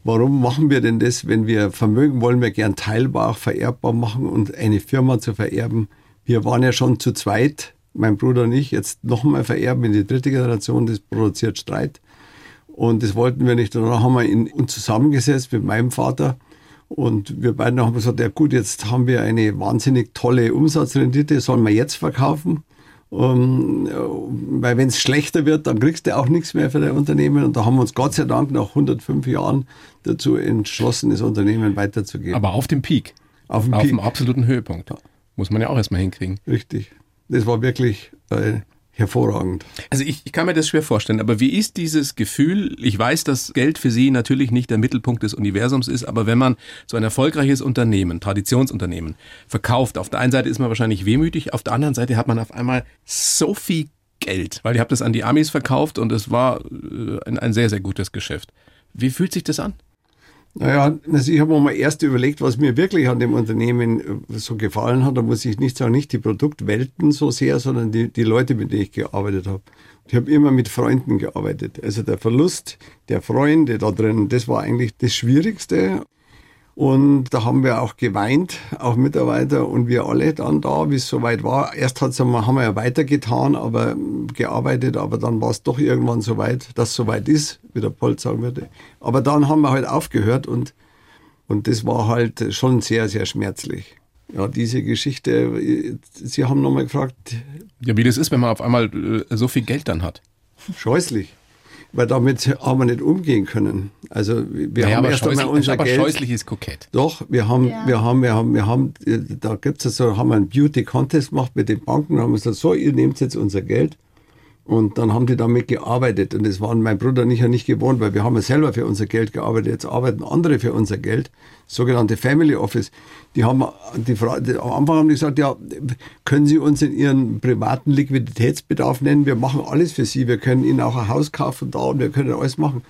[SPEAKER 4] warum machen wir denn das, wenn wir Vermögen wollen wir gern teilbar, auch vererbbar machen und eine Firma zu vererben. Wir waren ja schon zu zweit, mein Bruder und ich, jetzt nochmal vererben in die dritte Generation, das produziert Streit. Und das wollten wir nicht. Und dann haben wir ihn, uns zusammengesetzt mit meinem Vater. Und wir beiden haben gesagt, ja gut, jetzt haben wir eine wahnsinnig tolle Umsatzrendite, sollen wir jetzt verkaufen? Um, weil wenn es schlechter wird, dann kriegst du auch nichts mehr für dein Unternehmen. Und da haben wir uns Gott sei Dank nach 105 Jahren dazu entschlossen, das Unternehmen weiterzugeben.
[SPEAKER 2] Aber auf dem Peak. Auf dem, auf Peak. dem absoluten Höhepunkt. Muss man ja auch erstmal hinkriegen.
[SPEAKER 4] Richtig. Das war wirklich äh, hervorragend.
[SPEAKER 2] Also ich, ich kann mir das schwer vorstellen, aber wie ist dieses Gefühl? Ich weiß, dass Geld für Sie natürlich nicht der Mittelpunkt des Universums ist, aber wenn man so ein erfolgreiches Unternehmen, Traditionsunternehmen, verkauft, auf der einen Seite ist man wahrscheinlich wehmütig, auf der anderen Seite hat man auf einmal so viel Geld, weil ihr habt das an die Amis verkauft und es war äh, ein, ein sehr, sehr gutes Geschäft. Wie fühlt sich das an?
[SPEAKER 4] Naja, also ich habe mir mal erst überlegt, was mir wirklich an dem Unternehmen äh, so gefallen hat. Da muss ich nicht sagen, nicht die Produktwelten so sehr, sondern die, die Leute, mit denen ich gearbeitet habe. Ich habe immer mit Freunden gearbeitet. Also der Verlust der Freunde da drin, das war eigentlich das Schwierigste. Und da haben wir auch geweint, auch Mitarbeiter und wir alle dann da, wie es soweit war. Erst hat's, haben wir ja weitergetan, aber gearbeitet, aber dann war es doch irgendwann soweit, dass es soweit ist, wie der Polt sagen würde. Aber dann haben wir halt aufgehört und, und das war halt schon sehr, sehr schmerzlich. Ja, diese Geschichte, Sie haben nochmal gefragt.
[SPEAKER 2] Ja, wie das ist, wenn man auf einmal äh, so viel Geld dann hat.
[SPEAKER 4] Scheußlich weil damit haben wir nicht umgehen können. Also wir naja, haben erst einmal unser aber Geld.
[SPEAKER 2] scheußlich ist kokett.
[SPEAKER 4] Doch, wir haben, ja. wir haben, wir haben, wir haben, da gibt's so, haben wir einen Beauty Contest gemacht mit den Banken, haben gesagt, so, ihr nehmt jetzt unser Geld und dann haben die damit gearbeitet. Und das waren mein Bruder und ich ja nicht gewohnt, weil wir haben ja selber für unser Geld gearbeitet. Jetzt arbeiten andere für unser Geld, sogenannte Family Office. Die haben die Frage, am Anfang haben die gesagt, ja, können Sie uns in Ihren privaten Liquiditätsbedarf nennen? Wir machen alles für Sie. Wir können Ihnen auch ein Haus kaufen da und wir können alles machen.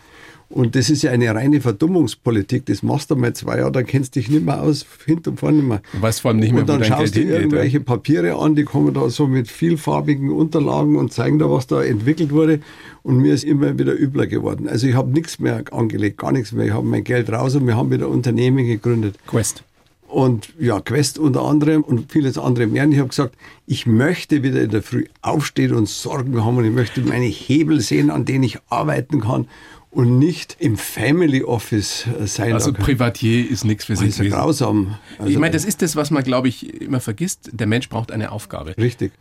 [SPEAKER 4] Und das ist ja eine reine Verdummungspolitik. Das machst du mal zwei Jahre, dann kennst du dich nicht mehr aus, hinten und vorne nicht mehr.
[SPEAKER 2] Du weißt vor allem nicht mehr,
[SPEAKER 4] und dann
[SPEAKER 2] wo dein
[SPEAKER 4] schaust du irgendwelche Papiere an, die kommen da so mit vielfarbigen Unterlagen und zeigen da, was da entwickelt wurde. Und mir ist immer wieder übler geworden. Also ich habe nichts mehr angelegt, gar nichts mehr. Ich habe mein Geld raus und wir haben wieder Unternehmen gegründet.
[SPEAKER 2] Quest.
[SPEAKER 4] Und ja, Quest unter anderem und vieles andere mehr. Und ich habe gesagt, ich möchte wieder in der Früh aufstehen und Sorgen haben und ich möchte meine Hebel sehen, an denen ich arbeiten kann und nicht im Family Office äh, sein.
[SPEAKER 2] Also
[SPEAKER 4] Da-
[SPEAKER 2] Privatier ist nichts für
[SPEAKER 4] das
[SPEAKER 2] sich
[SPEAKER 4] ist ja grausam. Also,
[SPEAKER 2] ich meine, das ist das, was man, glaube ich, immer vergisst. Der Mensch braucht eine Aufgabe.
[SPEAKER 4] richtig.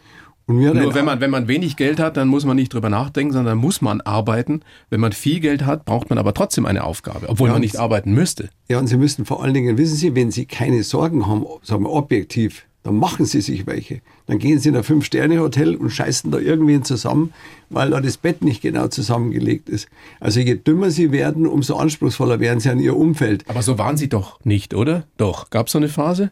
[SPEAKER 2] Nur wenn man, wenn man wenig Geld hat, dann muss man nicht drüber nachdenken, sondern muss man arbeiten. Wenn man viel Geld hat, braucht man aber trotzdem eine Aufgabe, obwohl
[SPEAKER 4] Ja,
[SPEAKER 2] man nicht arbeiten müsste.
[SPEAKER 4] Ja, und Sie müssen vor allen Dingen, wissen Sie, wenn Sie keine Sorgen haben, sagen wir objektiv, dann machen Sie sich welche. Dann gehen Sie in ein Fünf-Sterne-Hotel und scheißen da irgendwen zusammen, weil da das Bett nicht genau zusammengelegt ist. Also je dümmer Sie werden, umso anspruchsvoller werden Sie an Ihr Umfeld.
[SPEAKER 2] Aber so waren sie doch nicht, oder? Doch. Gab es so eine Phase?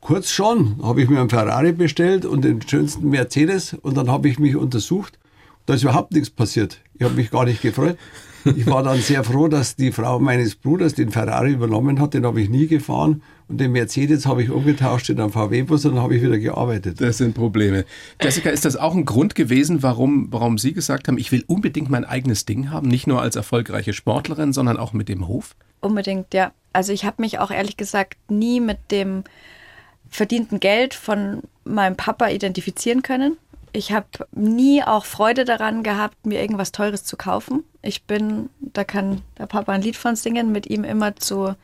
[SPEAKER 4] Kurz schon, habe ich mir einen Ferrari bestellt und den schönsten Mercedes und dann habe ich mich untersucht. Da ist überhaupt nichts passiert. Ich habe mich gar nicht gefreut. Ich war dann sehr froh, dass die Frau meines Bruders den Ferrari übernommen hat. Den habe ich nie gefahren. Und den Mercedes habe ich umgetauscht in einen VW-Bus und dann habe ich wieder gearbeitet.
[SPEAKER 2] Das sind Probleme. Jessica, ist das auch ein Grund gewesen, warum, warum Sie gesagt haben, ich will unbedingt mein eigenes Ding haben? Nicht nur als erfolgreiche Sportlerin, sondern auch mit dem Hof?
[SPEAKER 3] Unbedingt, ja. Also ich habe mich auch ehrlich gesagt nie mit dem verdienten Geld von meinem Papa identifizieren können. Ich habe nie auch Freude daran gehabt, mir irgendwas Teures zu kaufen. Ich bin, da kann der Papa ein Lied von singen, mit ihm immer zu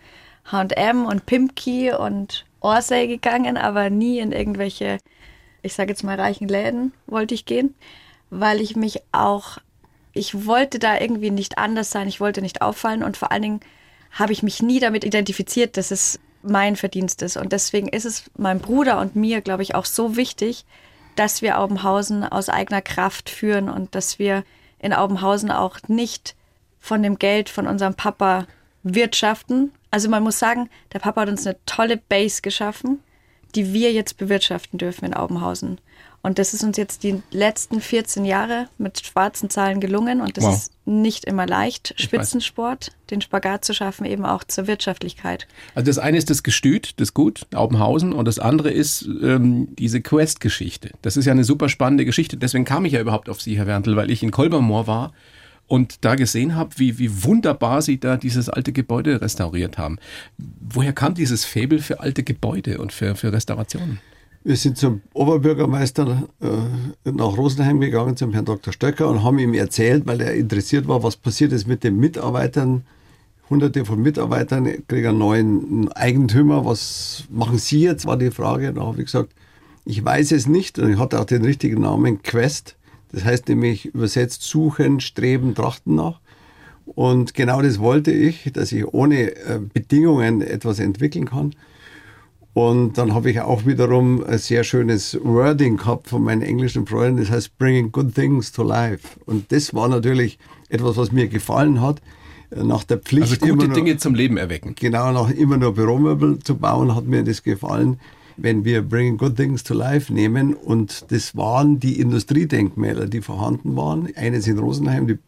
[SPEAKER 3] H&M und Pimki und Orsay gegangen, aber nie in irgendwelche, ich sage jetzt mal reichen Läden wollte ich gehen, weil ich mich auch, ich wollte da irgendwie nicht anders sein, ich wollte nicht auffallen und vor allen Dingen habe ich mich nie damit identifiziert, dass es mein Verdienst ist. Und deswegen ist es meinem Bruder und mir, glaube ich, auch so wichtig, dass wir Aubenhausen aus eigener Kraft führen und dass wir in Aubenhausen auch nicht von dem Geld von unserem Papa wirtschaften. Also man muss sagen, der Papa hat uns eine tolle Base geschaffen, die wir jetzt bewirtschaften dürfen in Aubenhausen. Und das ist uns jetzt die letzten 14 Jahre mit schwarzen Zahlen gelungen. Und das
[SPEAKER 2] Wow.
[SPEAKER 3] ist nicht immer leicht. Spitzensport, den Spagat zu schaffen, eben auch zur Wirtschaftlichkeit.
[SPEAKER 2] Also das eine ist das Gestüt, das Gut, Aubenhausen, und das andere ist ähm, diese Quest-Geschichte. Das ist ja eine super spannende Geschichte. Deswegen kam ich ja überhaupt auf Sie, Herr Werntel, weil ich in Kolbermoor war und da gesehen habe, wie, wie wunderbar Sie da dieses alte Gebäude restauriert haben. Woher kam dieses Faible für alte Gebäude und für, für Restaurationen?
[SPEAKER 4] Wir sind zum Oberbürgermeister äh, nach Rosenheim gegangen, zum Herrn Dr. Stöcker, und haben ihm erzählt, weil er interessiert war, was passiert ist mit den Mitarbeitern. Hunderte von Mitarbeitern kriegen einen neuen Eigentümer. Was machen Sie jetzt, war die Frage. Da habe ich gesagt, ich weiß es nicht. Und ich hatte auch den richtigen Namen, Quest. Das heißt nämlich übersetzt suchen, streben, trachten nach. Und genau das wollte ich, dass ich ohne äh, Bedingungen etwas entwickeln kann. Und dann habe ich auch wiederum ein sehr schönes Wording gehabt von meinen englischen Freunden, das heißt Bringing Good Things to Life. Und das war natürlich etwas, was mir gefallen hat. Nach der Pflicht
[SPEAKER 2] Also gute
[SPEAKER 4] nur,
[SPEAKER 2] Dinge zum Leben erwecken.
[SPEAKER 4] genau nach immer nur Büromöbel zu bauen, hat mir das gefallen, wenn wir Bringing Good Things to Life nehmen. Und das waren die Industriedenkmäler, die vorhanden waren. Eines in Rosenheim, die,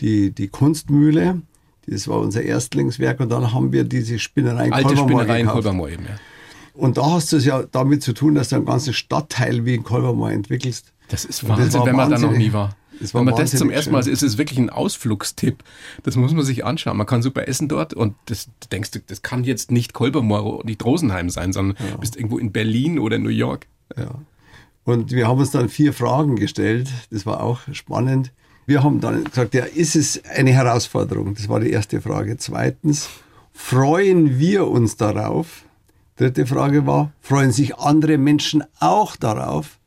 [SPEAKER 4] die, die Kunstmühle. Das war unser Erstlingswerk. Und dann haben wir diese Spinnerei in
[SPEAKER 2] Alte
[SPEAKER 4] Kolbermoor
[SPEAKER 2] Spinnerei in
[SPEAKER 4] gekauft.
[SPEAKER 2] Kolbermoor eben, ja.
[SPEAKER 4] Und da hast du es ja damit zu tun, dass du einen ganzen Stadtteil wie in Kolbermoor entwickelst.
[SPEAKER 2] Das ist
[SPEAKER 4] das
[SPEAKER 2] Wahnsinn,
[SPEAKER 4] war
[SPEAKER 2] wenn man da noch nie war. Wenn man das zum ersten Mal,
[SPEAKER 4] schön.
[SPEAKER 2] ist es wirklich ein Ausflugstipp. Das muss man sich anschauen. Man kann super essen dort und das du denkst du, das kann jetzt nicht Kolbermoor, nicht Rosenheim sein, sondern du bist irgendwo in Berlin oder New York.
[SPEAKER 4] Ja. Und wir haben uns dann vier Fragen gestellt. Das war auch spannend. Wir haben dann gesagt, ja, ist es eine Herausforderung? Das war die erste Frage. Zweitens, freuen wir uns darauf? Dritte Frage war, freuen sich andere Menschen auch darauf?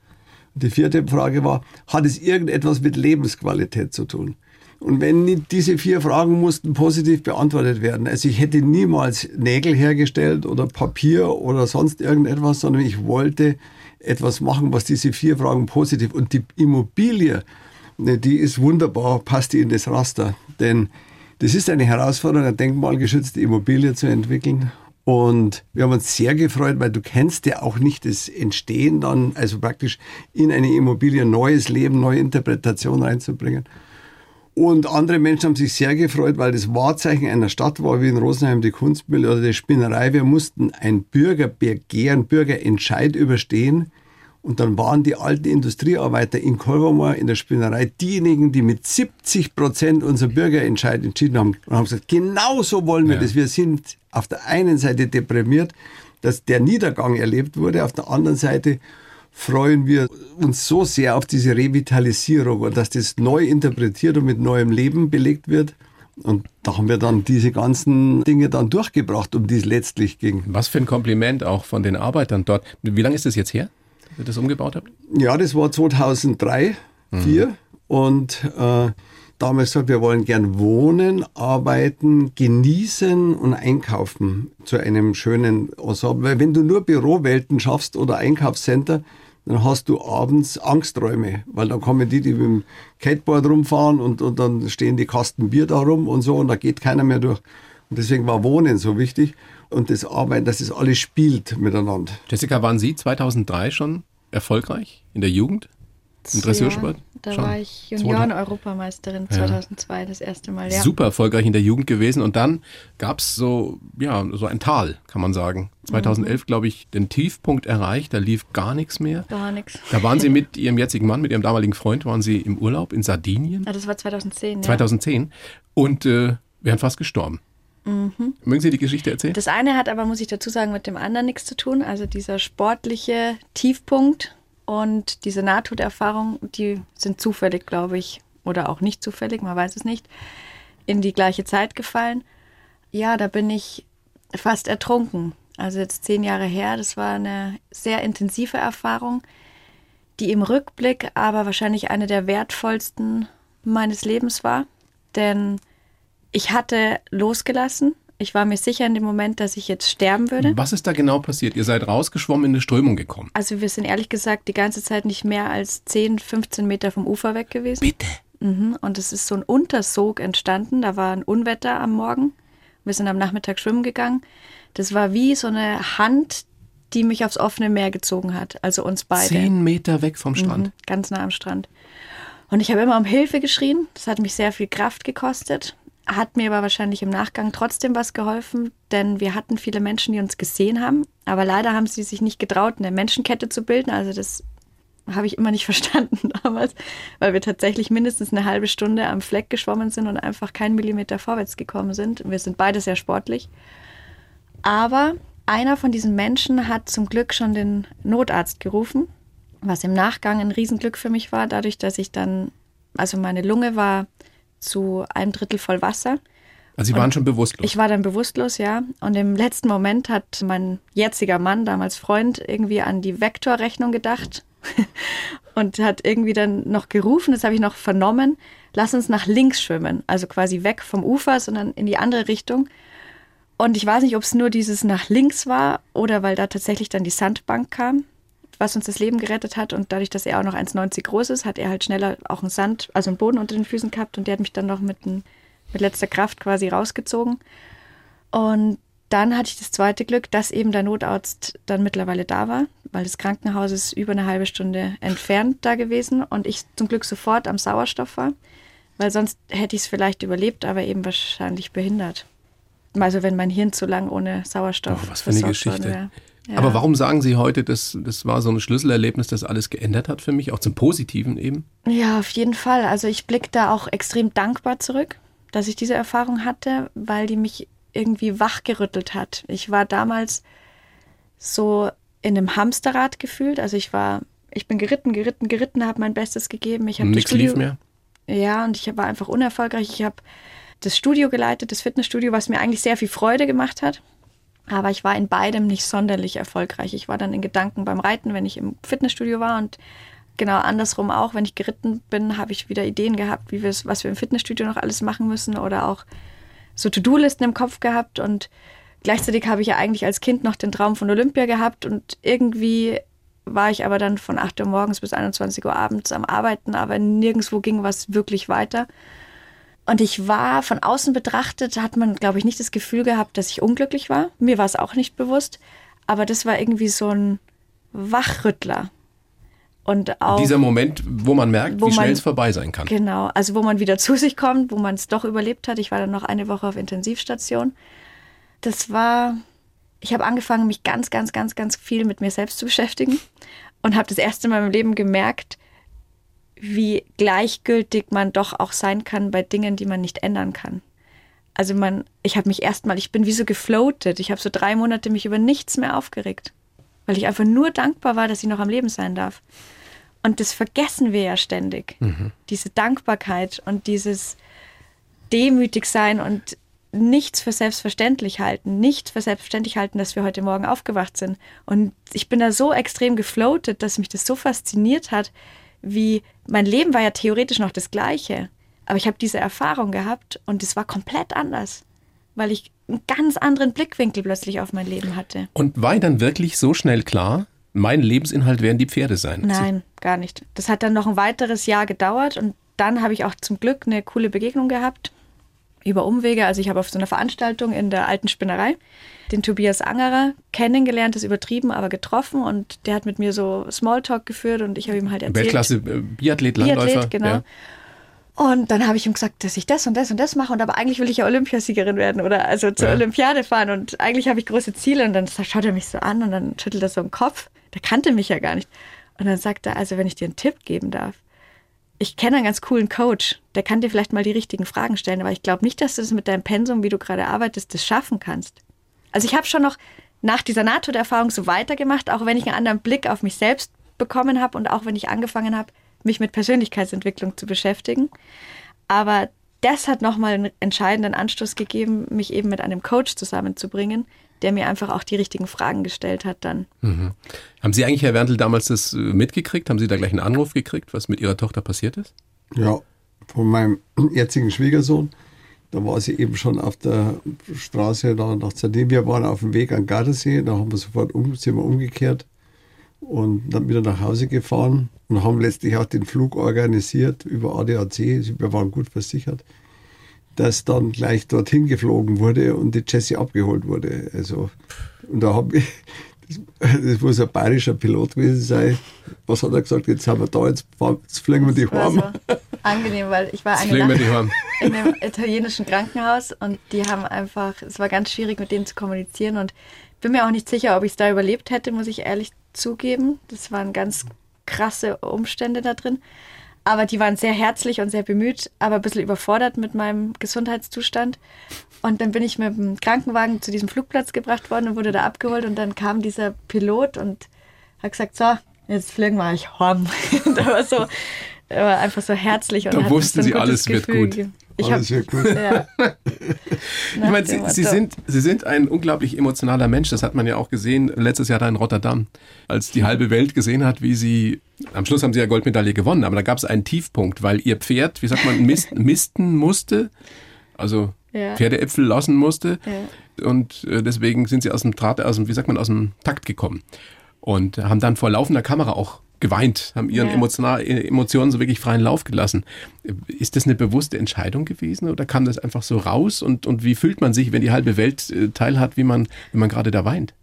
[SPEAKER 4] Die vierte Frage war, hat es irgendetwas mit Lebensqualität zu tun? Und wenn diese vier Fragen mussten positiv beantwortet werden. Also ich hätte niemals Nägel hergestellt oder Papier oder sonst irgendetwas, sondern ich wollte etwas machen, was diese vier Fragen positiv und die Immobilie, ne, die ist wunderbar, passt die in das Raster. Denn das ist eine Herausforderung, eine denkmalgeschützte Immobilie zu entwickeln. Und wir haben uns sehr gefreut, weil du kennst ja auch nicht das Entstehen dann, also praktisch in eine Immobilie neues Leben, neue Interpretation reinzubringen. Und andere Menschen haben sich sehr gefreut, weil das Wahrzeichen einer Stadt war, wie in Rosenheim die Kunstmühle oder die Spinnerei. Wir mussten ein Bürgerbegehren, Bürgerentscheid überstehen. Und dann waren die alten Industriearbeiter in Kolbermoor in der Spinnerei diejenigen, die mit 70 Prozent unser Bürgerentscheid entschieden haben. Und haben gesagt, genau so wollen wir
[SPEAKER 2] Ja.
[SPEAKER 4] das. Wir sind auf der einen Seite deprimiert, dass der Niedergang erlebt wurde, auf der anderen Seite freuen wir uns so sehr auf diese Revitalisierung und dass das neu interpretiert und mit neuem Leben belegt wird. Und da haben wir dann diese ganzen Dinge dann durchgebracht, um die es letztlich ging.
[SPEAKER 2] Was für ein Kompliment auch von den Arbeitern dort. Wie lange ist das jetzt her, ihr das umgebaut habt?
[SPEAKER 4] Ja, das war 2003, 2004 und äh, damals gesagt, wir wollen gern wohnen, arbeiten, genießen und einkaufen zu einem schönen Ensemble. Weil wenn du nur Bürowelten schaffst oder Einkaufscenter, dann hast du abends Angsträume, weil dann kommen die, die mit dem Skateboard rumfahren und, und dann stehen die Kasten Bier da rum und so und da geht keiner mehr durch. Und deswegen war Wohnen so wichtig und das Arbeiten, dass es alles spielt miteinander.
[SPEAKER 2] Jessica, waren Sie 2003 schon erfolgreich in der Jugend? Im Dressursport?
[SPEAKER 3] Ja, da
[SPEAKER 2] Schon?
[SPEAKER 3] war ich Junioren-Europameisterin 2002 das erste Mal. Ja.
[SPEAKER 2] Super erfolgreich in der Jugend gewesen und dann gab es so, ja, so ein Tal, kann man sagen. 2011, glaube ich, den Tiefpunkt erreicht, da lief gar nichts mehr.
[SPEAKER 3] Gar nichts.
[SPEAKER 2] Da waren Sie mit Ihrem jetzigen Mann, mit Ihrem damaligen Freund, waren Sie im Urlaub in Sardinien
[SPEAKER 3] Ah, das war 2010. Ja.
[SPEAKER 2] 2010 und äh, wären fast gestorben. Mögen Sie die Geschichte erzählen?
[SPEAKER 3] Das eine hat aber, muss ich dazu sagen, mit dem anderen nichts zu tun. Also dieser sportliche Tiefpunkt und diese Nahtoderfahrung, die sind zufällig, glaube ich, oder auch nicht zufällig, man weiß es nicht, in die gleiche Zeit gefallen. Ja, da bin ich fast ertrunken. Also jetzt zehn Jahre her, das war eine sehr intensive Erfahrung, die im Rückblick aber wahrscheinlich eine der wertvollsten meines Lebens war. Denn ich hatte losgelassen. Ich war mir sicher in dem Moment, dass ich jetzt sterben würde.
[SPEAKER 2] Was ist da genau passiert? Ihr seid rausgeschwommen in eine Strömung gekommen.
[SPEAKER 3] Also wir sind ehrlich gesagt die ganze Zeit nicht mehr als 10, 15 Meter vom Ufer weg gewesen.
[SPEAKER 2] Bitte.
[SPEAKER 3] Mhm. Und es ist so ein Untersog entstanden. Da war ein Unwetter am Morgen. Wir sind am Nachmittag schwimmen gegangen. Das war wie so eine Hand, die mich aufs offene Meer gezogen hat. Also uns beide.
[SPEAKER 2] Zehn Meter weg vom Strand.
[SPEAKER 3] Mhm, ganz nah am Strand. Und ich habe immer um Hilfe geschrien. Das hat mich sehr viel Kraft gekostet. Hat mir aber wahrscheinlich im Nachgang trotzdem was geholfen, denn wir hatten viele Menschen, die uns gesehen haben. Aber leider haben sie sich nicht getraut, eine Menschenkette zu bilden. Also das habe ich immer nicht verstanden damals, weil wir tatsächlich mindestens eine halbe Stunde am Fleck geschwommen sind und einfach keinen Millimeter vorwärts gekommen sind. Wir sind beide sehr sportlich. Aber einer von diesen Menschen hat zum Glück schon den Notarzt gerufen, was im Nachgang ein Riesenglück für mich war, dadurch, dass ich dann, also meine Lunge war zu einem Drittel voll Wasser.
[SPEAKER 2] Also Sie waren schon bewusstlos.
[SPEAKER 3] Ich war dann bewusstlos, ja. Und im letzten Moment hat mein jetziger Mann, damals Freund, irgendwie an die Vektorrechnung gedacht und hat irgendwie dann noch gerufen, das habe ich noch vernommen, lass uns nach links schwimmen. Also quasi weg vom Ufer, sondern in die andere Richtung. Und ich weiß nicht, ob es nur dieses nach links war oder weil da tatsächlich dann die Sandbank kam, was uns das Leben gerettet hat. Und dadurch, dass er auch noch 1,90 groß ist, hat er halt schneller auch einen Sand, also einen Boden unter den Füßen gehabt und der hat mich dann noch mit, ein, mit letzter Kraft quasi rausgezogen. Und dann hatte ich das zweite Glück, dass eben der Notarzt dann mittlerweile da war, weil das Krankenhaus ist über eine halbe Stunde entfernt da gewesen und ich zum Glück sofort am Sauerstoff war, weil sonst hätte ich es vielleicht überlebt, aber eben wahrscheinlich behindert. Also wenn mein Hirn zu lang ohne Sauerstoff.
[SPEAKER 2] Oh, was für eine
[SPEAKER 3] versorgt worden
[SPEAKER 2] Geschichte.
[SPEAKER 3] Ja.
[SPEAKER 2] Aber warum sagen Sie heute, dass das war so ein Schlüsselerlebnis, das alles geändert hat für mich, auch zum Positiven eben?
[SPEAKER 3] Ja, auf jeden Fall. Also ich blicke da auch extrem dankbar zurück, dass ich diese Erfahrung hatte, weil die mich irgendwie wachgerüttelt hat. Ich war damals so in einem Hamsterrad gefühlt. Also ich war, ich bin geritten, geritten, geritten, habe mein Bestes gegeben. Ich habe
[SPEAKER 2] nichts lief mehr?
[SPEAKER 3] Ja, und ich war einfach unerfolgreich. Ich habe das Studio geleitet, das Fitnessstudio, was mir eigentlich sehr viel Freude gemacht hat. Aber ich war in beidem nicht sonderlich erfolgreich. Ich war dann in Gedanken beim Reiten, wenn ich im Fitnessstudio war und genau andersrum auch, wenn ich geritten bin, habe ich wieder Ideen gehabt, wie wir was wir im Fitnessstudio noch alles machen müssen oder auch so To-Do-Listen im Kopf gehabt und gleichzeitig habe ich ja eigentlich als Kind noch den Traum von Olympia gehabt und irgendwie war ich aber dann von 8 Uhr morgens bis 21 Uhr abends am Arbeiten, aber nirgendwo ging was wirklich weiter. Und ich war von außen betrachtet, hat man, glaube ich, nicht das Gefühl gehabt, dass ich unglücklich war. Mir war es auch nicht bewusst. Aber das war irgendwie so ein Wachrüttler. Und auch,
[SPEAKER 2] Dieser Moment, wo man merkt,
[SPEAKER 3] Wo
[SPEAKER 2] wie schnell
[SPEAKER 3] man-
[SPEAKER 2] es vorbei sein kann.
[SPEAKER 3] Genau, also wo man wieder zu sich kommt, wo man es doch überlebt hat. Ich war dann noch eine Woche auf Intensivstation. Das war, ich habe angefangen, mich ganz, ganz, ganz, ganz viel mit mir selbst zu beschäftigen und habe das erste Mal meinem Leben gemerkt, wie gleichgültig man doch auch sein kann bei Dingen, die man nicht ändern kann. Also man, ich habe mich erstmal, ich bin wie so gefloatet. Ich habe so drei Monate mich über nichts mehr aufgeregt, weil ich einfach nur dankbar war, dass ich noch am Leben sein darf. Und das vergessen wir ja ständig. Diese Dankbarkeit und dieses demütig sein und nichts für selbstverständlich halten, nicht für selbstverständlich halten, dass wir heute Morgen aufgewacht sind. Und ich bin da so extrem gefloatet, dass mich das so fasziniert hat, wie mein Leben war ja theoretisch noch das gleiche. Aber ich habe diese Erfahrung gehabt und es war komplett anders, weil ich einen ganz anderen Blickwinkel plötzlich auf mein Leben hatte.
[SPEAKER 2] Und war dann wirklich so schnell klar, mein Lebensinhalt werden die Pferde sein?
[SPEAKER 3] Nein, gar nicht. Das hat dann noch ein weiteres Jahr gedauert und dann habe ich auch zum Glück eine coole Begegnung gehabt über Umwege. Also ich habe auf so einer Veranstaltung in der alten Spinnerei den Tobias Angerer kennengelernt, ist übertrieben, aber getroffen und der hat mit mir so Smalltalk geführt und ich habe ihm halt erzählt.
[SPEAKER 2] Weltklasse äh, Biathlet, Langläufer.
[SPEAKER 3] Biathlet, genau.
[SPEAKER 2] Ja.
[SPEAKER 3] Und dann habe ich ihm gesagt, dass ich das und das und das mache und aber eigentlich will ich ja Olympiasiegerin werden oder also zur
[SPEAKER 2] Ja.
[SPEAKER 3] Olympiade fahren und eigentlich habe ich große Ziele und dann schaut er mich so an und dann schüttelt er so den Kopf. Der kannte mich ja gar nicht. Und dann sagt er, also wenn ich dir einen Tipp geben darf, ich kenne einen ganz coolen Coach, der kann dir vielleicht mal die richtigen Fragen stellen, aber ich glaube nicht, dass du das mit deinem Pensum, wie du gerade arbeitest, das schaffen kannst. Also ich habe schon noch nach dieser Nahtoderfahrung so weitergemacht, auch wenn ich einen anderen Blick auf mich selbst bekommen habe und auch wenn ich angefangen habe, mich mit Persönlichkeitsentwicklung zu beschäftigen. Aber das hat nochmal einen entscheidenden Anstoß gegeben, mich eben mit einem Coach zusammenzubringen, der mir einfach auch die richtigen Fragen gestellt hat dann.
[SPEAKER 2] Haben Sie eigentlich, Herr Wendel, damals das äh, mitgekriegt? Haben Sie da gleich einen Anruf gekriegt, was mit Ihrer Tochter passiert ist?
[SPEAKER 4] Ja, von meinem jetzigen Schwiegersohn. Da war sie eben schon auf der Straße da nach Sardinien. Wir waren auf dem Weg an Gardasee. Da haben wir sofort um, sind wir umgekehrt und dann wieder nach Hause gefahren und haben letztlich auch den Flug organisiert über ADAC. Wir waren gut versichert, dass dann gleich dorthin geflogen wurde und die Jessie abgeholt wurde. Also, und da habe ich, das, das muss ein bayerischer Pilot gewesen sein. Was hat er gesagt? Jetzt haben wir da, jetzt, fahren- jetzt fliegen wir die
[SPEAKER 3] Das war
[SPEAKER 4] heim.
[SPEAKER 3] so angenehm, weil ich war eine Nacht
[SPEAKER 2] heim.
[SPEAKER 3] in einem italienischen Krankenhaus und die haben einfach, es war ganz schwierig mit denen zu kommunizieren und bin mir auch nicht sicher, ob ich es da überlebt hätte, muss ich ehrlich zugeben. Das waren ganz krasse Umstände da drin. Aber die waren sehr herzlich und sehr bemüht, aber ein bisschen überfordert mit meinem Gesundheitszustand. Und dann bin ich mit dem Krankenwagen zu diesem Flugplatz gebracht worden und wurde da abgeholt. Und dann kam dieser Pilot und hat gesagt, so, jetzt fliegen wir euch heim. da war so, er war einfach so herzlich. Und
[SPEAKER 2] Da wussten
[SPEAKER 3] so
[SPEAKER 2] Sie, alles wird
[SPEAKER 3] Gefühl
[SPEAKER 2] gut.
[SPEAKER 3] Ich
[SPEAKER 4] Alles
[SPEAKER 3] hab,
[SPEAKER 4] wird gut.
[SPEAKER 3] ja.
[SPEAKER 2] Ich meine, Sie, Sie, sind, Sie sind ein unglaublich emotionaler Mensch. Das hat man ja auch gesehen letztes Jahr da in Rotterdam, als die halbe Welt gesehen hat, wie Sie. Am Schluss haben Sie ja Goldmedaille gewonnen, aber da gab es einen Tiefpunkt, weil Ihr Pferd, wie sagt man, mist, misten musste, also
[SPEAKER 3] Ja.
[SPEAKER 2] Pferdeäpfel lassen musste.
[SPEAKER 3] Ja.
[SPEAKER 2] Und äh, deswegen sind Sie aus dem Draht, aus dem, wie sagt man, aus dem Takt gekommen. Und haben dann vor laufender Kamera auch geweint, haben ihren
[SPEAKER 3] Ja.
[SPEAKER 2] emotional, Emotionen so wirklich freien Lauf gelassen. Ist das eine bewusste Entscheidung gewesen oder kam das einfach so raus? Und, und wie fühlt man sich, wenn die halbe Welt äh, teilhat, wie man, wie man gerade da weint?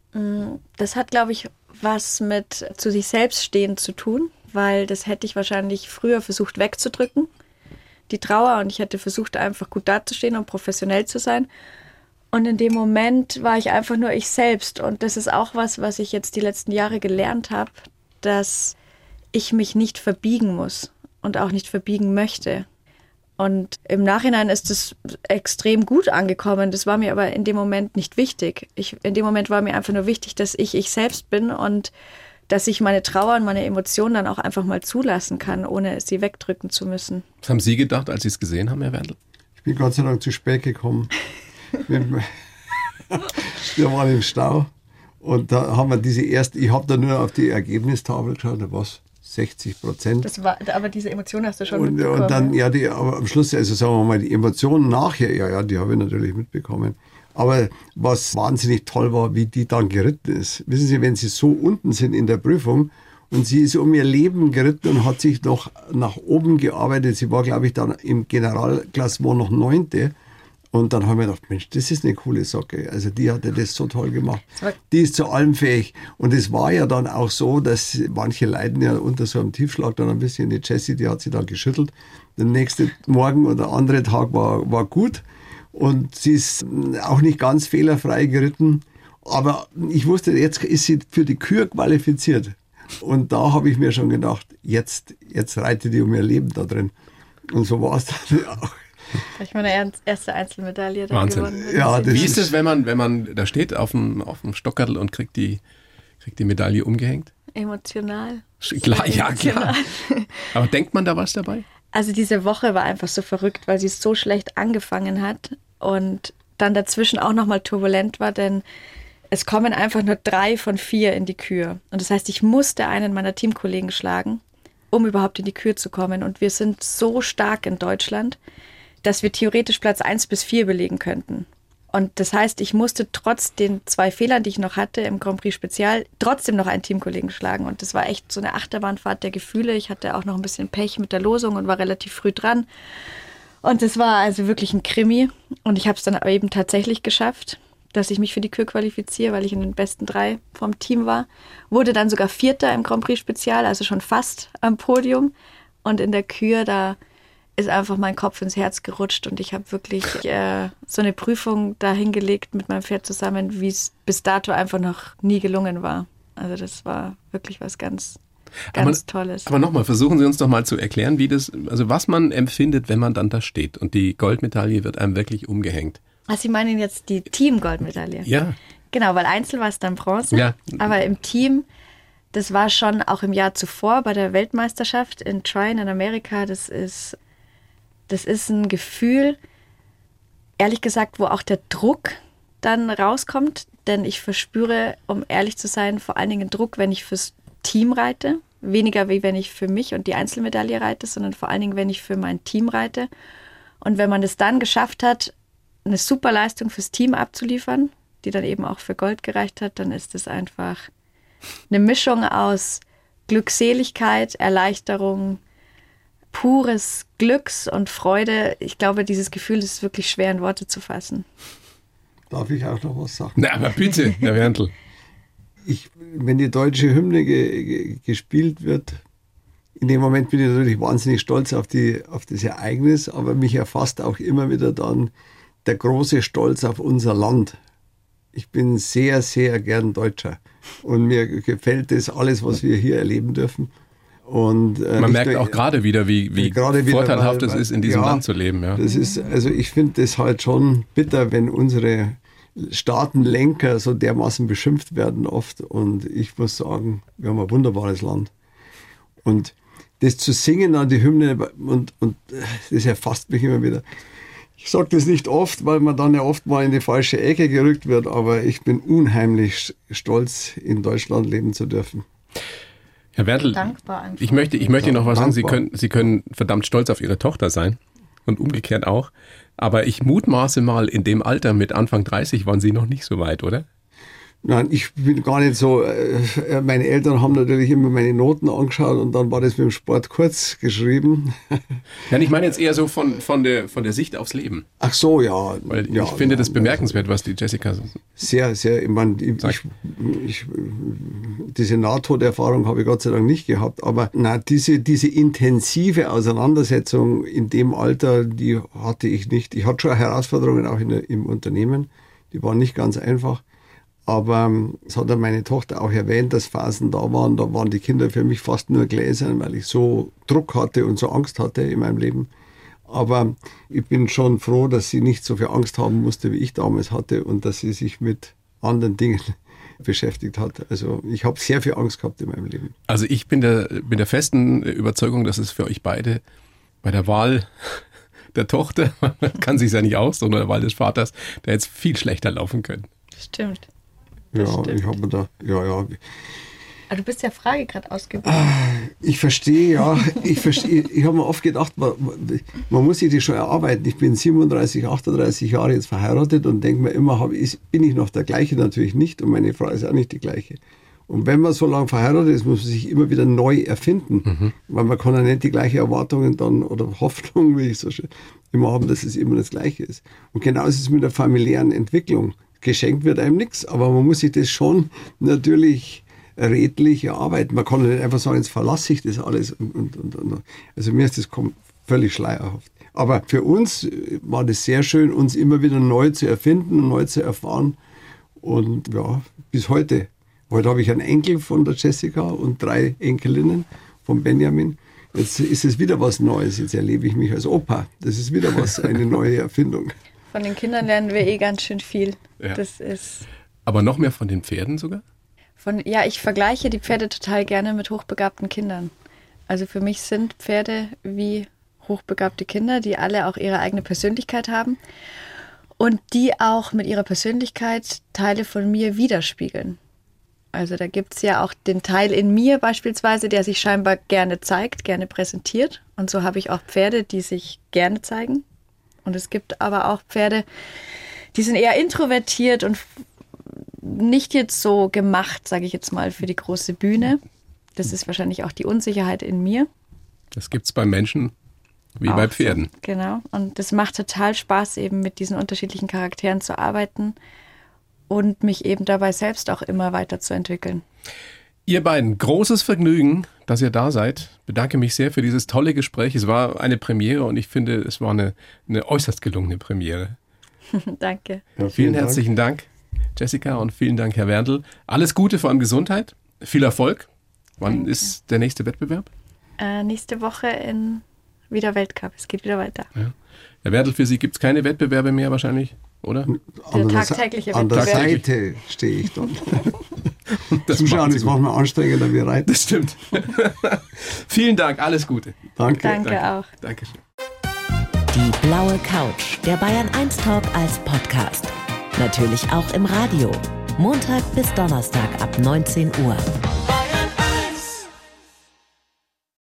[SPEAKER 3] Das hat, glaube ich, was mit zu sich selbst stehen zu tun, weil das hätte ich wahrscheinlich früher versucht wegzudrücken, die Trauer, und ich hätte versucht, einfach gut dazustehen und professionell zu sein. Und in dem Moment war ich einfach nur ich selbst. Und das ist auch was, was ich jetzt die letzten Jahre gelernt habe, dass ich mich nicht verbiegen muss und auch nicht verbiegen möchte. Und im Nachhinein ist es extrem gut angekommen. Das war mir aber in dem Moment nicht wichtig. Ich, in dem Moment war mir einfach nur wichtig, dass ich ich selbst bin und dass ich meine Trauer und meine Emotionen dann auch einfach mal zulassen kann, ohne sie wegdrücken zu müssen.
[SPEAKER 2] Was haben Sie gedacht, als Sie es gesehen haben, Herr Wendel?
[SPEAKER 4] Ich bin Gott sei Dank zu spät gekommen. Wir- waren im Stau und da haben wir diese erste, ich habe da nur auf die Ergebnistafel geschaut, es 60 Prozent.
[SPEAKER 3] Das war, aber diese Emotion hast du schon
[SPEAKER 4] Und, und dann, ja, die, aber am Schluss, also sagen wir mal, die Emotionen nachher, ja, ja, die habe ich natürlich mitbekommen. Aber was wahnsinnig toll war, wie die dann geritten ist. Wissen Sie, wenn Sie so unten sind in der Prüfung und sie ist um ihr Leben geritten und hat sich noch nach oben gearbeitet. Sie war, glaube ich, dann im Generalklassement noch Neunte Und dann haben wir gedacht, Mensch, das ist eine coole Socke. Also die hatte das so toll gemacht. Die ist zu allem fähig. Und es war ja dann auch so, dass manche leiden ja unter so einem Tiefschlag dann ein bisschen. Die Jessie, die hat sich dann geschüttelt. Der nächste Morgen oder andere Tag war, war gut. Und sie ist auch nicht ganz fehlerfrei geritten. Aber ich wusste, jetzt ist sie für die Kür qualifiziert. Und da habe ich mir schon gedacht, jetzt, jetzt reitet die um ihr Leben da drin. Und so war es dann auch.
[SPEAKER 3] Vielleicht meine erste Einzelmedaille da
[SPEAKER 2] Wahnsinn.
[SPEAKER 3] gewonnen.
[SPEAKER 4] Ja, das
[SPEAKER 2] Wie ist es, wenn man, wenn man da steht auf dem, auf dem Stockerl und kriegt die, kriegt die Medaille umgehängt?
[SPEAKER 3] Emotional.
[SPEAKER 2] Klar, ja,
[SPEAKER 3] Emotional.
[SPEAKER 2] klar. Aber denkt man da was dabei?
[SPEAKER 3] Also diese Woche war einfach so verrückt, weil sie so schlecht angefangen hat und dann dazwischen auch nochmal turbulent war, denn es kommen einfach nur drei von vier in die Kür. Und das heißt, ich musste einen meiner Teamkollegen schlagen, um überhaupt in die Kür zu kommen. Und wir sind so stark in Deutschland, dass wir theoretisch Platz eins bis vier belegen könnten. Und das heißt, ich musste trotz den zwei Fehlern, die ich noch hatte im Grand Prix Spezial, trotzdem noch einen Teamkollegen schlagen. Und das war echt so eine Achterbahnfahrt der Gefühle. Ich hatte auch noch ein bisschen Pech mit der Losung und war relativ früh dran. Und es war also wirklich ein Krimi. Und ich habe es dann eben tatsächlich geschafft, dass ich mich für die Kür qualifiziere, weil ich in den besten drei vom Team war. Wurde dann sogar Vierter im Grand Prix Spezial, also schon fast am Podium. Und in der Kür, da ist einfach mein Kopf ins Herz gerutscht und ich habe wirklich äh, so eine Prüfung dahingelegt mit meinem Pferd zusammen, wie es bis dato einfach noch nie gelungen war. Also das war wirklich was ganz, ganz
[SPEAKER 2] aber,
[SPEAKER 3] Tolles.
[SPEAKER 2] Aber nochmal, versuchen Sie uns doch mal zu erklären, wie das, also was man empfindet, wenn man dann da steht und die Goldmedaille wird einem wirklich umgehängt.
[SPEAKER 3] Also Sie meinen jetzt die Team-Goldmedaille?
[SPEAKER 2] Ja.
[SPEAKER 3] Genau, weil einzeln war es dann Bronze.
[SPEAKER 2] Ja.
[SPEAKER 3] Aber im Team, das war schon auch im Jahr zuvor bei der Weltmeisterschaft in Trine in Amerika. Das ist, das ist ein Gefühl, ehrlich gesagt, wo auch der Druck dann rauskommt. Denn ich verspüre, um ehrlich zu sein, vor allen Dingen Druck, wenn ich fürs Team reite. Weniger wie wenn ich für mich und die Einzelmedaille reite, sondern vor allen Dingen, wenn ich für mein Team reite. Und wenn man es dann geschafft hat, eine super Leistung fürs Team abzuliefern, die dann eben auch für Gold gereicht hat, dann ist es einfach eine Mischung aus Glückseligkeit, Erleichterung, pures Glücks und Freude. Ich glaube, dieses Gefühl ist wirklich schwer in Worte zu fassen.
[SPEAKER 4] Darf ich auch noch was sagen?
[SPEAKER 2] Na, aber bitte, Herr Werntel.
[SPEAKER 4] Ich, wenn die deutsche Hymne ge, ge, gespielt wird, in dem Moment bin ich natürlich wahnsinnig stolz auf, die, auf das Ereignis, aber mich erfasst auch immer wieder dann der große Stolz auf unser Land. Ich bin sehr, sehr gern Deutscher und mir gefällt das alles, was wir hier erleben dürfen. Und, äh,
[SPEAKER 2] Man merkt
[SPEAKER 4] nur-
[SPEAKER 2] auch gerade wieder, wie, wie
[SPEAKER 4] Gerade wieder,
[SPEAKER 2] vorteilhaft
[SPEAKER 4] weil-
[SPEAKER 2] es ist, in diesem
[SPEAKER 4] ja,
[SPEAKER 2] Land zu leben. Ja.
[SPEAKER 4] Das ist, also ich finde das halt schon bitter, wenn unsere Staatenlenker so dermaßen beschimpft werden oft. Und ich muss sagen, wir haben ein wunderbares Land. Und das zu singen an die Hymne und, und das erfasst mich immer wieder. Ich sage das nicht oft, weil man dann ja oft mal in die falsche Ecke gerückt wird, aber ich bin unheimlich stolz, in Deutschland leben zu dürfen.
[SPEAKER 2] Herr
[SPEAKER 3] einfach.
[SPEAKER 2] ich möchte, ich möchte Ihnen noch was sagen. Sie können, Sie können verdammt stolz auf Ihre Tochter sein und umgekehrt auch. Aber ich mutmaße mal, in dem Alter mit Anfang 30 waren Sie noch nicht so weit, oder?
[SPEAKER 4] Nein, ich bin gar nicht so. Äh, meine Eltern haben natürlich immer meine Noten angeschaut und dann war das mit dem Sport kurz geschrieben.
[SPEAKER 2] Ja, ich meine jetzt eher so von, von, der, von der Sicht aufs Leben.
[SPEAKER 4] Ach so, ja.
[SPEAKER 2] Weil
[SPEAKER 4] ja,
[SPEAKER 2] ich finde das
[SPEAKER 4] nein,
[SPEAKER 2] bemerkenswert, was die Jessica so.
[SPEAKER 4] Sehr, sehr. Ich meine, ich, ich, diese Nahtoderfahrung habe ich Gott sei Dank nicht gehabt. Aber na, diese, diese intensive Auseinandersetzung in dem Alter, die hatte ich nicht. Ich hatte schon Herausforderungen auch in im Unternehmen. Die waren nicht ganz einfach. Aber ähm, es hat ja meine Tochter auch erwähnt, dass Phasen da waren, da waren die Kinder für mich fast nur Gläsern, weil ich so Druck hatte und so Angst hatte in meinem Leben. Aber ich bin schon froh, dass sie nicht so viel Angst haben musste, wie ich damals hatte und dass sie sich mit anderen Dingen beschäftigt hat. Also ich habe sehr viel Angst gehabt in meinem Leben.
[SPEAKER 2] Also ich bin der, bin der festen Überzeugung, dass es für euch beide bei der Wahl der Tochter, man kann sich ja nicht aussuchen, oder der Wahl des Vaters, da jetzt viel schlechter laufen können.
[SPEAKER 3] Stimmt.
[SPEAKER 4] Ja,
[SPEAKER 3] stimmt.
[SPEAKER 4] ich habe mir da, ja, ja.
[SPEAKER 3] Aber du bist ja Frage gerade ausgewichen.
[SPEAKER 4] Ich verstehe, ja. Ich verstehe, ich habe mir oft gedacht, man, man muss sich das schon erarbeiten. Ich bin 37, 38 Jahre jetzt verheiratet und denke mir immer, hab, ist, bin ich noch der gleiche? Natürlich nicht und meine Frau ist auch nicht die gleiche. Und wenn man so lange verheiratet ist, muss man sich immer wieder neu erfinden.
[SPEAKER 2] Mhm.
[SPEAKER 4] Weil man kann ja nicht die gleichen Erwartungen dann oder Hoffnung, wie ich so schön immer haben, dass es immer das Gleiche ist. Und genauso ist es mit der familiären Entwicklung. Geschenkt wird einem nichts, aber man muss sich das schon natürlich redlich erarbeiten. Man kann nicht einfach sagen, jetzt verlasse ich das alles. Und, und, und. Also mir ist das völlig schleierhaft. Aber für uns war das sehr schön, uns immer wieder neu zu erfinden und neu zu erfahren. Und ja, bis heute. Heute habe ich einen Enkel von der Jessica und drei Enkelinnen von Benjamin. Jetzt ist es wieder was Neues. Jetzt erlebe ich mich als Opa. Das ist wieder was, eine neue Erfindung.
[SPEAKER 3] Von den Kindern lernen wir eh ganz schön viel.
[SPEAKER 2] Ja.
[SPEAKER 3] Das ist
[SPEAKER 2] Aber noch mehr von den Pferden sogar?
[SPEAKER 3] von, ja, ich vergleiche die Pferde total gerne mit hochbegabten Kindern. Also für mich sind Pferde wie hochbegabte Kinder, die alle auch ihre eigene Persönlichkeit haben und die auch mit ihrer Persönlichkeit Teile von mir widerspiegeln. Also da gibt es ja auch den Teil in mir beispielsweise, der sich scheinbar gerne zeigt, gerne präsentiert. Und so habe ich auch Pferde, die sich gerne zeigen. Und es gibt aber auch Pferde, die sind eher introvertiert und nicht jetzt so gemacht, sage ich jetzt mal, für die große Bühne. Das ist wahrscheinlich auch die Unsicherheit in mir.
[SPEAKER 2] Das gibt es bei Menschen wie
[SPEAKER 3] Auch
[SPEAKER 2] bei. Pferden.
[SPEAKER 3] Genau. Und das macht total Spaß, eben mit diesen unterschiedlichen Charakteren zu arbeiten und mich eben dabei selbst auch immer weiterzuentwickeln.
[SPEAKER 2] Ihr beiden, großes Vergnügen, dass ihr da seid. Bedanke mich sehr für dieses tolle Gespräch. Es war eine Premiere und ich finde, es war eine, eine äußerst gelungene Premiere.
[SPEAKER 3] Danke.
[SPEAKER 4] Ja,
[SPEAKER 2] Vielen
[SPEAKER 4] Dank.
[SPEAKER 2] herzlichen Dank, Jessica, und vielen Dank, Herr Werndl. Alles Gute, vor allem Gesundheit. Viel Erfolg. Wann
[SPEAKER 3] Danke.
[SPEAKER 2] ist der nächste Wettbewerb?
[SPEAKER 3] Äh, nächste Woche in wieder Weltcup. Es geht wieder weiter.
[SPEAKER 2] Herr Werndl, für Sie gibt es keine Wettbewerbe mehr wahrscheinlich, oder?
[SPEAKER 4] An der,
[SPEAKER 3] tagtägliche
[SPEAKER 4] an der
[SPEAKER 3] Wettbewerb.
[SPEAKER 4] Seite stehe ich dann.
[SPEAKER 2] Das
[SPEAKER 4] Zuschauen ist manchmal anstrengender wie reiten.
[SPEAKER 2] Das stimmt. Vielen Dank, alles Gute.
[SPEAKER 4] Danke.
[SPEAKER 3] Danke auch.
[SPEAKER 2] Dankeschön.
[SPEAKER 1] Die blaue Couch, der Bayern 1 Talk als Podcast. Natürlich auch im Radio. Montag bis Donnerstag ab 19 Uhr.